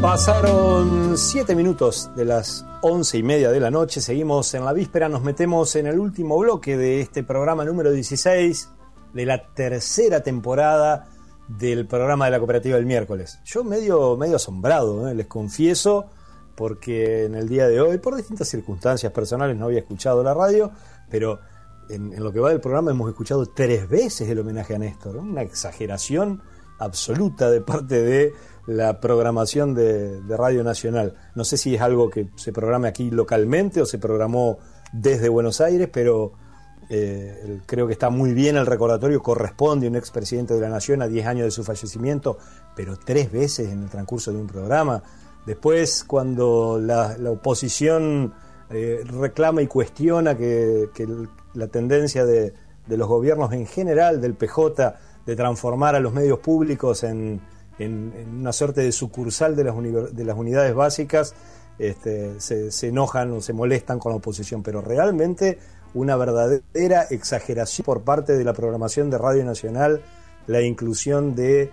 Pasaron siete minutos de las once y media de la noche, seguimos en la víspera, nos metemos en el último bloque de este programa número 16 de la tercera temporada del programa de la cooperativa del miércoles. Yo medio, medio asombrado, ¿eh? les confieso, porque en el día de hoy, por distintas circunstancias personales, no había escuchado la radio, pero en, en lo que va del programa hemos escuchado tres veces el homenaje a Néstor, una exageración absoluta de parte de la programación de, Radio Nacional. No sé si es algo que se programe aquí localmente o se programó desde Buenos Aires, pero eh, creo que está muy bien el recordatorio, corresponde a un expresidente de la Nación a 10 años de su fallecimiento, pero tres veces en el transcurso de un programa. Después, cuando la, oposición eh, reclama y cuestiona que, la tendencia de, de los gobiernos en general, del PJ, de transformar a los medios públicos en, en, una suerte de sucursal de las, de las unidades básicas, este, se, enojan o se molestan con la oposición, pero realmente una verdadera exageración por parte de la programación de Radio Nacional, la inclusión de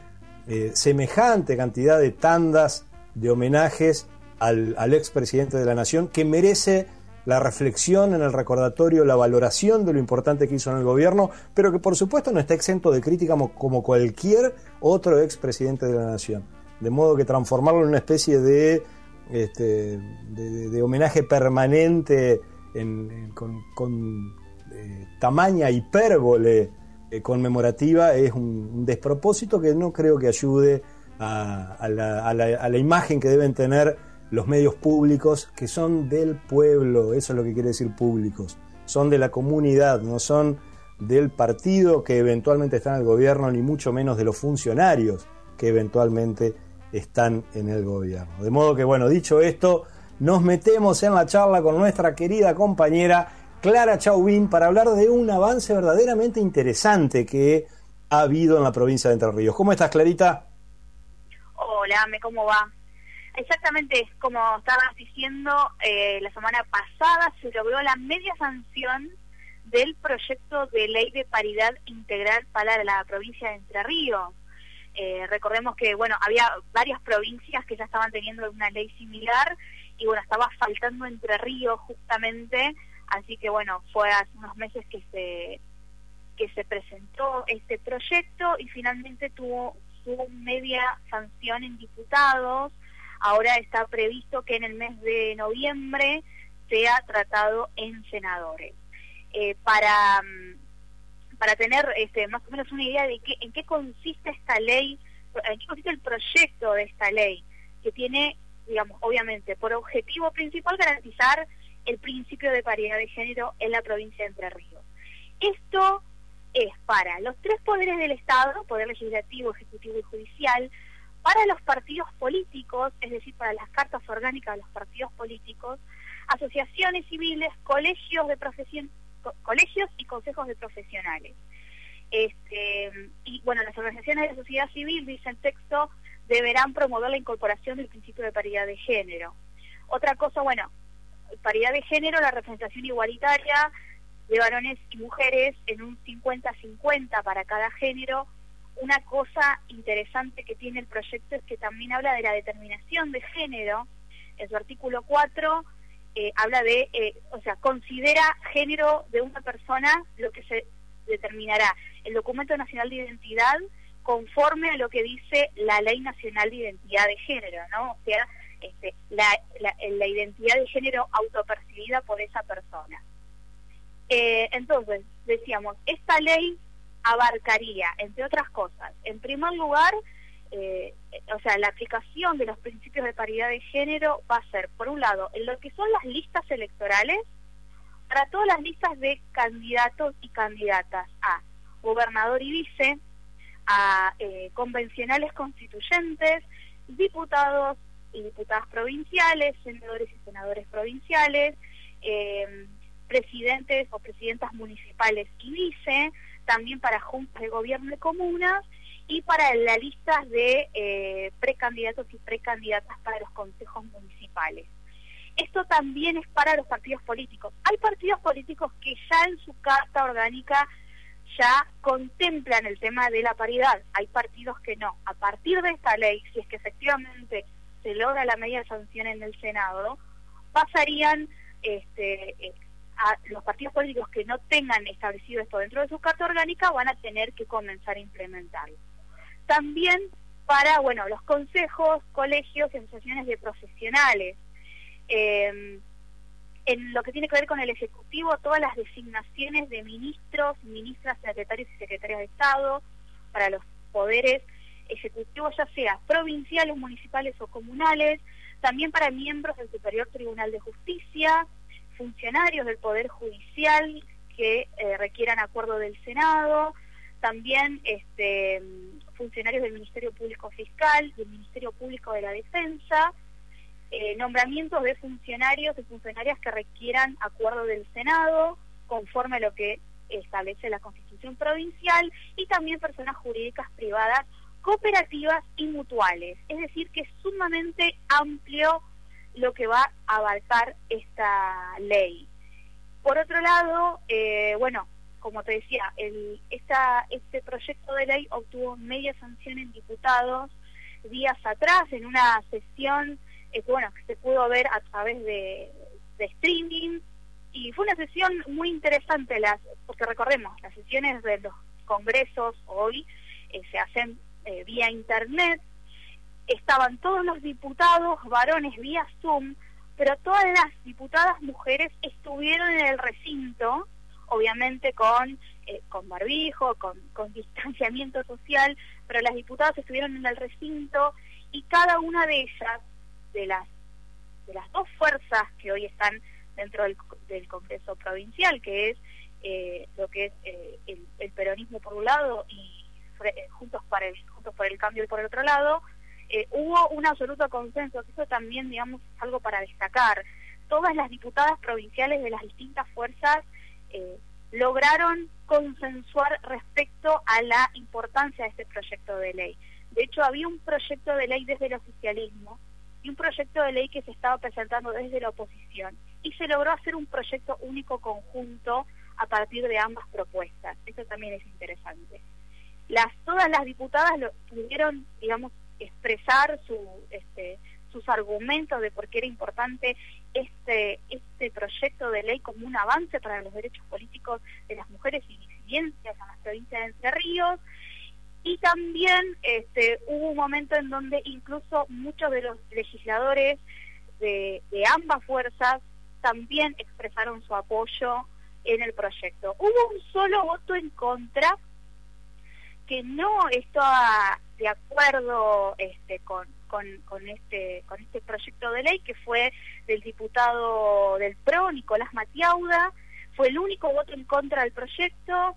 eh, semejante cantidad de tandas de homenajes al, al expresidente de la Nación que merece la reflexión, en el recordatorio, la valoración de lo importante que hizo en el gobierno, pero que por supuesto no está exento de crítica como, cualquier otro expresidente de la nación. De modo que transformarlo en una especie de, este, de, homenaje permanente con, eh, tamaña hipérbole eh, conmemorativa es un, despropósito que no creo que ayude a la imagen que deben tener los medios públicos que son del pueblo, eso es lo que quiere decir públicos, son de la comunidad, no son del partido que eventualmente está en el gobierno, ni mucho menos de los funcionarios que eventualmente están en el gobierno. De modo que, bueno, dicho esto, nos metemos en la charla con nuestra querida compañera Clara Chauvin para hablar de un avance verdaderamente interesante que ha habido en la provincia de Entre Ríos. ¿Cómo estás, Clarita? Hola, ¿cómo va? Exactamente, como estabas diciendo, eh, la semana pasada se logró la media sanción del proyecto de ley de paridad integral para la provincia de Entre Ríos. Eh, recordemos que, bueno, había varias provincias que ya estaban teniendo una ley similar y, bueno, estaba faltando Entre Ríos justamente, así que, bueno, fue hace unos meses que se que se presentó este proyecto y finalmente tuvo, tuvo media sanción en diputados Ahora está previsto que en el mes de noviembre sea tratado en senadores. Eh, para, mm, para tener este, más o menos una idea de qué, en qué consiste esta ley, en qué consiste el proyecto de esta ley, que tiene, digamos, obviamente, por objetivo principal garantizar el principio de paridad de género en la provincia de Entre Ríos. Esto es para los tres poderes del Estado, poder legislativo, ejecutivo y judicial, para los partidos políticos, es decir, para las cartas orgánicas de los partidos políticos, asociaciones civiles, colegios de profesión, colegios y consejos de profesionales. Este, y bueno, las organizaciones de sociedad civil, dice el texto, deberán promover la incorporación del principio de paridad de género. Otra cosa, bueno, paridad de género, la representación igualitaria de varones y mujeres en un 50-50 para cada género, una cosa interesante que tiene el proyecto es que también habla de la determinación de género. En su artículo 4 eh, habla de, eh, o sea, considera género de una persona lo que se determinará el documento nacional de identidad conforme a lo que dice la ley nacional de identidad de género, ¿no? O sea, este, la, la, identidad de género autopercibida por esa persona. Eh, entonces, decíamos, esta ley abarcaría, entre otras cosas, en primer lugar, eh, o sea, la aplicación de los principios de paridad de género va a ser, por un lado, en lo que son las listas electorales, para todas las listas de candidatos y candidatas a gobernador y vice, a eh, convencionales constituyentes, diputados y diputadas provinciales, senadores y senadores provinciales, eh, presidentes o presidentas municipales y vice, también para juntas de gobierno y comunas y para la lista de eh, precandidatos y precandidatas para los consejos municipales. Esto también es para los partidos políticos. Hay partidos políticos que ya en su carta orgánica ya contemplan el tema de la paridad. Hay partidos que no. A partir de esta ley, si es que efectivamente se logra la media sanción en el Senado, pasarían este, eh, los partidos políticos que no tengan establecido esto dentro de su carta orgánica van a tener que comenzar a implementarlo. También para, bueno, los consejos, colegios y asociaciones de profesionales. Em, en lo que tiene que ver con el Ejecutivo, todas las designaciones de ministros, ministras, secretarios y secretarias de Estado para los poderes ejecutivos, ya sea provinciales, municipales o comunales, también para miembros del Superior Tribunal de Justicia, funcionarios del Poder Judicial que eh, requieran acuerdo del Senado, también este, funcionarios del Ministerio Público Fiscal, del Ministerio Público de la Defensa, eh, nombramientos de funcionarios y funcionarias que requieran acuerdo del Senado, conforme a lo que establece la Constitución Provincial, y también personas jurídicas privadas cooperativas y mutuales. Es decir, que es sumamente amplio lo que va a abarcar esta ley. Por otro lado, eh, bueno, como te decía, el, esta, este proyecto de ley obtuvo media sanción en diputados días atrás en una sesión eh, bueno, que se pudo ver a través de, streaming y fue una sesión muy interesante, las, porque recordemos, las sesiones de los congresos hoy eh, se hacen eh, vía internet, estaban todos los diputados varones vía Zoom, pero todas las diputadas mujeres estuvieron en el recinto, obviamente con, eh, con barbijo, con, con distanciamiento social, pero las diputadas estuvieron en el recinto y cada una de ellas, de las, de las dos fuerzas que hoy están dentro del, del Congreso Provincial, que es eh, lo que es eh, el, peronismo por un lado y eh, juntos para el juntos por el cambio y por el otro lado hubo un absoluto consenso eso también digamos es algo para destacar todas las diputadas provinciales de las distintas fuerzas lograron consensuar respecto a la importancia de este proyecto de ley de hecho había un proyecto de ley desde el oficialismo y un proyecto de ley que se estaba presentando desde la oposición y se logró hacer un proyecto único conjunto a partir de ambas propuestas. Eso también es interesante. Las, todas las diputadas lo, pudieron, digamos, expresar su, este, sus argumentos de por qué era importante este, este proyecto de ley como un avance para los derechos políticos de las mujeres y disidencias en las provincias de Entre Ríos. Y también este, hubo un momento en donde incluso muchos de los legisladores de, de ambas fuerzas también expresaron su apoyo en el proyecto. Hubo un solo voto en contra que no estaba de acuerdo este, con, con, con, este, con este proyecto de ley, que fue del diputado del PRO, Nicolás Matiauda, fue el único voto en contra del proyecto,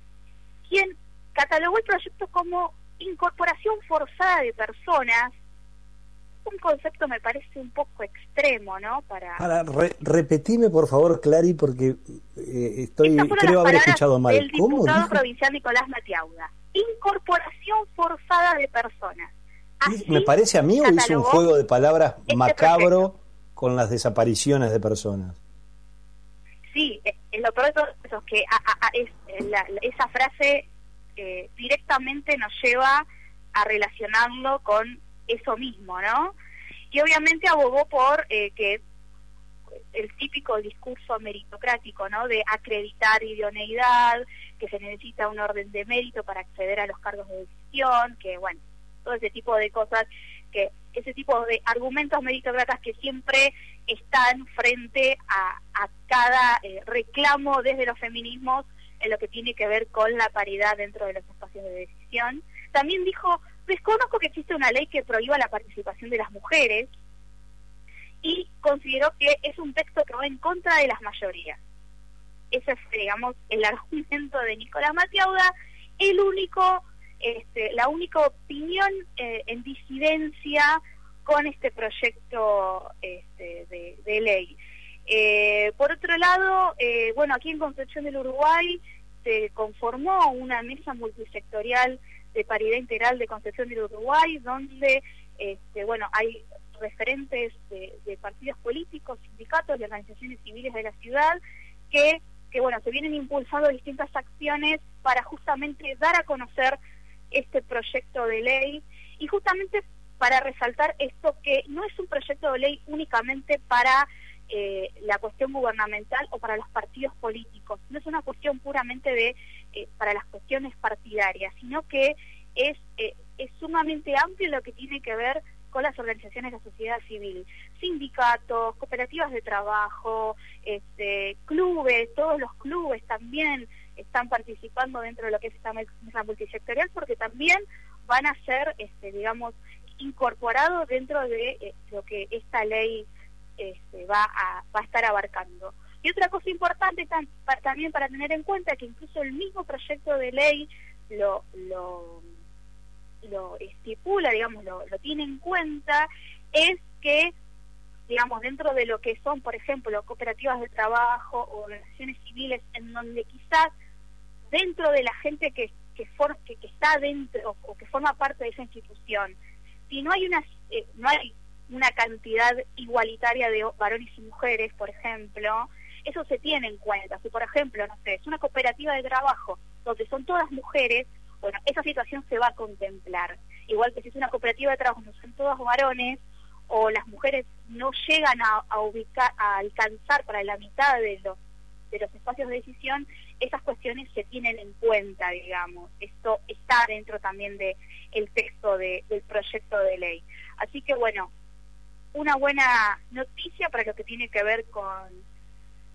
quien catalogó el proyecto como incorporación forzada de personas un concepto me parece un poco extremo, ¿no? Para, Para repetime por favor, Clary, porque eh, estoy creo haber escuchado mal. El diputado provincial Nicolás Matiauda. Incorporación forzada de personas. ¿Me parece a mí o hizo un juego de palabras este macabro con las desapariciones de personas? Sí, eh, lo peor de todo es que es, esa frase eh, directamente nos lleva a relacionarlo con eso mismo, ¿no? Y obviamente abogó por eh, que el típico discurso meritocrático, ¿no? De acreditar idoneidad, que se necesita un orden de mérito para acceder a los cargos de decisión, que bueno, todo ese tipo de cosas, que ese tipo de argumentos meritocratas que siempre están frente a, cada eh, reclamo desde los feminismos en lo que tiene que ver con la paridad dentro de los espacios de decisión. También dijo Desconozco que existe una ley que prohíba la participación de las mujeres y considero que es un texto que va en contra de las mayorías. Ese es, digamos, el argumento de Nicolás Matiauda, el único, este, la única opinión eh, en disidencia con este proyecto este, de, ley. Eh, por otro lado, eh, bueno, aquí en Concepción del Uruguay se conformó una mesa multisectorial de paridad integral de Concepción del Uruguay, donde este, bueno hay referentes de, partidos políticos, sindicatos y organizaciones civiles de la ciudad que, que bueno se vienen impulsando distintas acciones para justamente dar a conocer este proyecto de ley y justamente para resaltar esto que no es un proyecto de ley únicamente para eh, la cuestión gubernamental o para los partidos políticos. No es una cuestión puramente de eh, para las cuestiones partidarias, sino que es, eh, es sumamente amplio lo que tiene que ver con las organizaciones de la sociedad civil, sindicatos, cooperativas de trabajo, este, clubes, todos los clubes también están participando dentro de lo que es esta mesa multisectorial porque también van a ser, este, digamos, incorporados dentro de lo que esta ley este, va, a, va a estar abarcando. Y otra cosa importante también para tener en cuenta que incluso el mismo proyecto de ley lo, lo, lo estipula, digamos, lo, lo tiene en cuenta, es que, digamos, dentro de lo que son, por ejemplo, cooperativas de trabajo o organizaciones civiles, en donde quizás dentro de la gente que, que, que, que está dentro o, que forma parte de esa institución, si no hay una, eh, no hay una cantidad igualitaria de varones y mujeres, por ejemplo, eso se tiene en cuenta. Si, por ejemplo, no sé, es una cooperativa de trabajo donde son todas mujeres, bueno, esa situación se va a contemplar. Igual que si es una cooperativa de trabajo donde son todos varones, o las mujeres no llegan a, ubicar, a alcanzar para la mitad de los de los espacios de decisión, esas cuestiones se tienen en cuenta, digamos. Esto está dentro también de el texto del proyecto de ley. Así que bueno, una buena noticia para lo que tiene que ver con,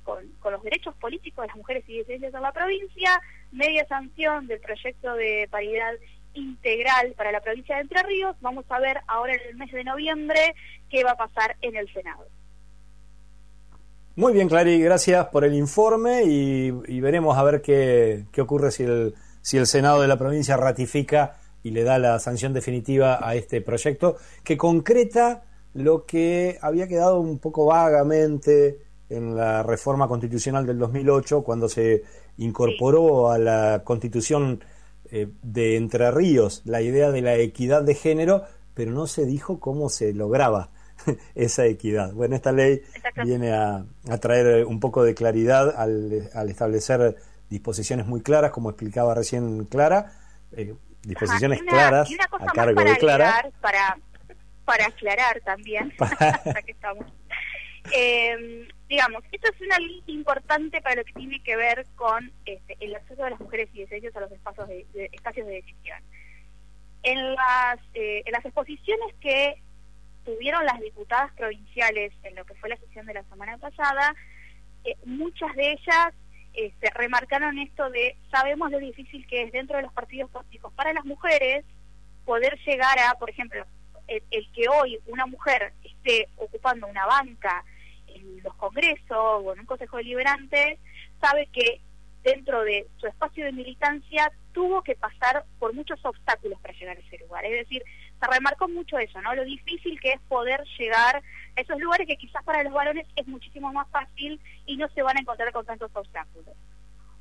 con, los derechos políticos de las mujeres y disidencias en la provincia, media sanción del proyecto de paridad integral para la provincia de Entre Ríos. Vamos a ver ahora en el mes de noviembre qué va a pasar en el Senado. Muy bien, Clary, gracias por el informe y, veremos a ver qué, qué, ocurre si el, si el Senado de la provincia ratifica y le da la sanción definitiva a este proyecto, que concreta lo que había quedado un poco vagamente en la reforma constitucional del 2008, cuando se incorporó a la constitución eh, de Entre Ríos la idea de la equidad de género, pero no se dijo cómo se lograba esa equidad. Bueno, esta ley viene a, traer un poco de claridad al, establecer disposiciones muy claras, como explicaba recién Clara, eh, disposiciones claras a cargo de Clara. Para, para aclarar también, que estamos. Eh, digamos, esto es una ley importante para lo que tiene que ver con este, el acceso de las mujeres y de a los espacios de, espacios de decisión. En las, eh, en las exposiciones que tuvieron las diputadas provinciales en lo que fue la sesión de la semana pasada, eh, muchas de ellas este, remarcaron esto de sabemos lo difícil que es dentro de los partidos políticos para las mujeres poder llegar a, por ejemplo, el, que hoy una mujer esté ocupando una banca en los congresos o en un consejo deliberante, sabe que dentro de su espacio de militancia tuvo que pasar por muchos obstáculos para llegar a ese lugar. Es decir, se remarcó mucho eso, ¿no? Lo difícil que es poder llegar a esos lugares que quizás para los varones es muchísimo más fácil y no se van a encontrar con tantos obstáculos.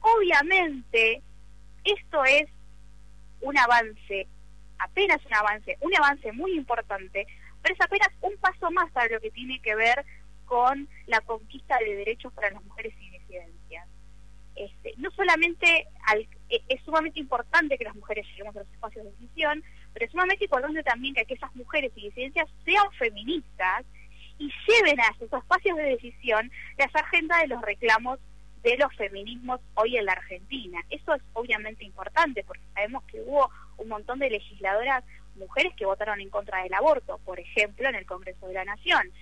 Obviamente, esto es un avance, apenas un avance, un avance muy importante, pero es apenas un paso más para lo que tiene que ver con la conquista de derechos para las mujeres y disidencias. Este, no solamente e, es sumamente importante que las mujeres lleguemos a los espacios de decisión, pero es sumamente importante también que aquellas mujeres y disidencias sean feministas y lleven a esos espacios de decisión las agendas de los reclamos de los feminismos hoy en la Argentina. Eso es obviamente importante porque sabemos que hubo un montón de legisladoras mujeres que votaron en contra del aborto, por ejemplo, en el Congreso de la Nación.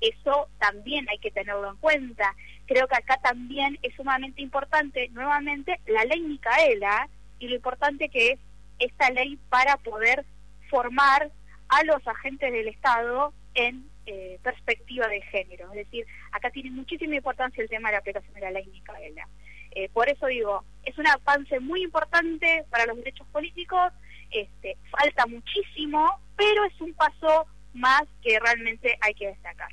Eso también hay que tenerlo en cuenta. Creo que acá también es sumamente importante, nuevamente, la ley Micaela y lo importante que es esta ley para poder formar a los agentes del Estado en eh, perspectiva de género. Es decir, acá tiene muchísima importancia el tema de la aplicación de la ley Micaela. Eh, por eso digo, es un avance muy importante para los derechos políticos, este, falta muchísimo, pero es un paso más que realmente hay que destacar.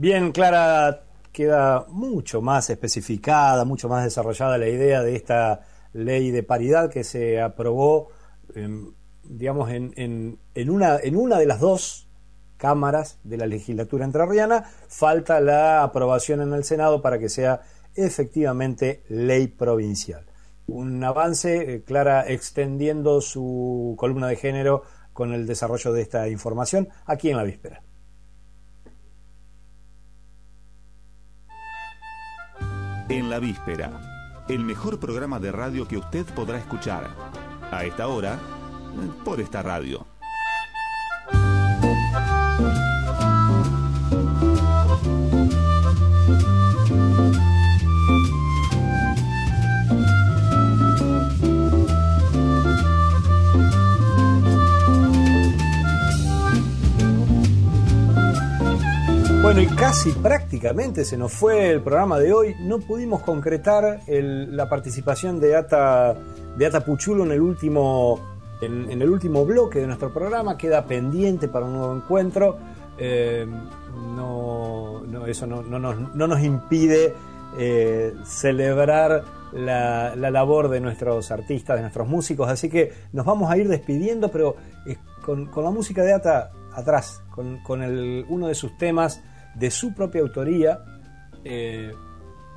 Bien, Clara, queda mucho más especificada, mucho más desarrollada la idea de esta ley de paridad que se aprobó, em, digamos, en, en, una, en una de las dos cámaras de la legislatura entrerriana. Falta la aprobación en el Senado para que sea efectivamente ley provincial. Un avance, eh, Clara, extendiendo su columna de género con el desarrollo de esta información aquí en la víspera. En la víspera el mejor programa de radio que usted podrá escuchar. A esta hora, por esta radio. Bueno, y casi prácticamente se nos fue el programa de hoy. No pudimos concretar la participación de Ata, de Ata Puchulo en el último en, el último bloque de nuestro programa. Queda pendiente para un nuevo encuentro. Eh, no, eso no, nos, impide eh, celebrar la, labor de nuestros artistas, de nuestros músicos. Así que nos vamos a ir despidiendo, pero eh, con, la música de Ata atrás, con, con el, uno de sus temas de su propia autoría, eh,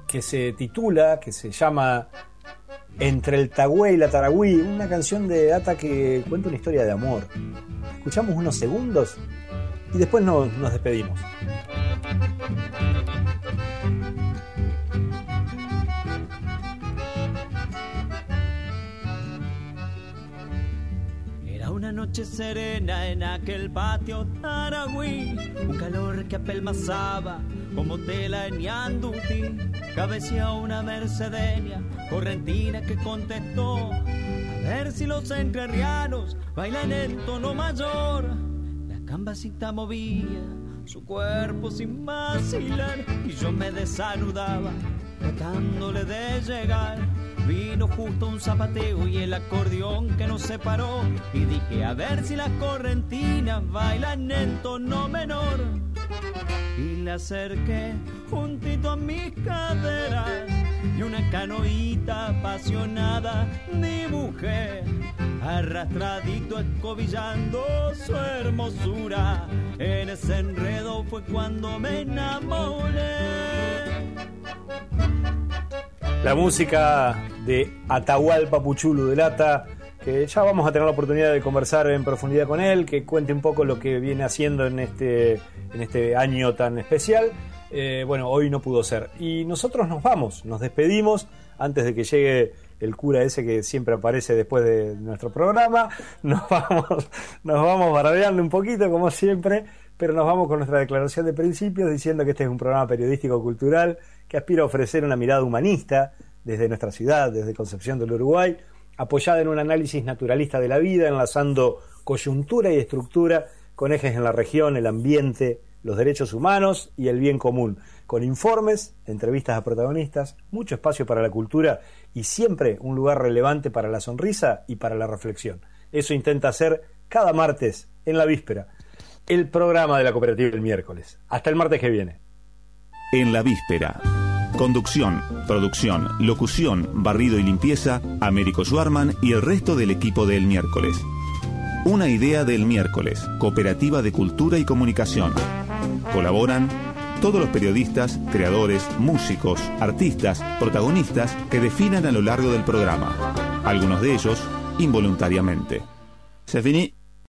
que se titula, que se llama Entre el Tagüe y la Taragüí, una canción de Ata que cuenta una historia de amor. Escuchamos unos segundos y después nos, nos despedimos. Noche serena en aquel patio Taragüí, un calor que apelmazaba como tela en Yanduti, cabecía una mercedenia correntina que contestó a ver si los entrerrianos bailan en tono mayor. La cambacita movía su cuerpo sin vacilar y yo me desanudaba tratándole de llegar. Vino justo un zapateo y el acordeón que nos separó. Y dije, a ver si las correntinas bailan en tono menor. Y le acerqué juntito a mis caderas y una canoita apasionada dibujé. Arrastradito escobillando su hermosura. En ese enredo fue cuando me enamoré. La música de Atahualpa Puchulu de Lata, que ya vamos a tener la oportunidad de conversar en profundidad con él, que cuente un poco lo que viene haciendo en este, en este año tan especial. Eh, bueno, hoy no pudo ser. Y nosotros nos vamos, nos despedimos antes de que llegue el cura ese que siempre aparece después de nuestro programa. Nos vamos, nos vamos bardeando un poquito, como siempre, pero nos vamos con nuestra declaración de principios diciendo que este es un programa periodístico cultural que aspira a ofrecer una mirada humanista desde nuestra ciudad, desde Concepción del Uruguay, apoyada en un análisis naturalista de la vida, enlazando coyuntura y estructura con ejes en la región, el ambiente, los derechos humanos y el bien común, con informes, entrevistas a protagonistas, mucho espacio para la cultura y siempre un lugar relevante para la sonrisa y para la reflexión. Eso intenta hacer cada martes en la víspera, el programa de la cooperativa el miércoles. Hasta el martes que viene. En la víspera. Conducción, producción, locución, barrido y limpieza, Américo Schwarman y el resto del equipo del miércoles. Una idea del miércoles, Cooperativa de Cultura y Comunicación. Colaboran todos los periodistas, creadores, músicos, artistas, protagonistas que definan a lo largo del programa. Algunos de ellos involuntariamente. Se.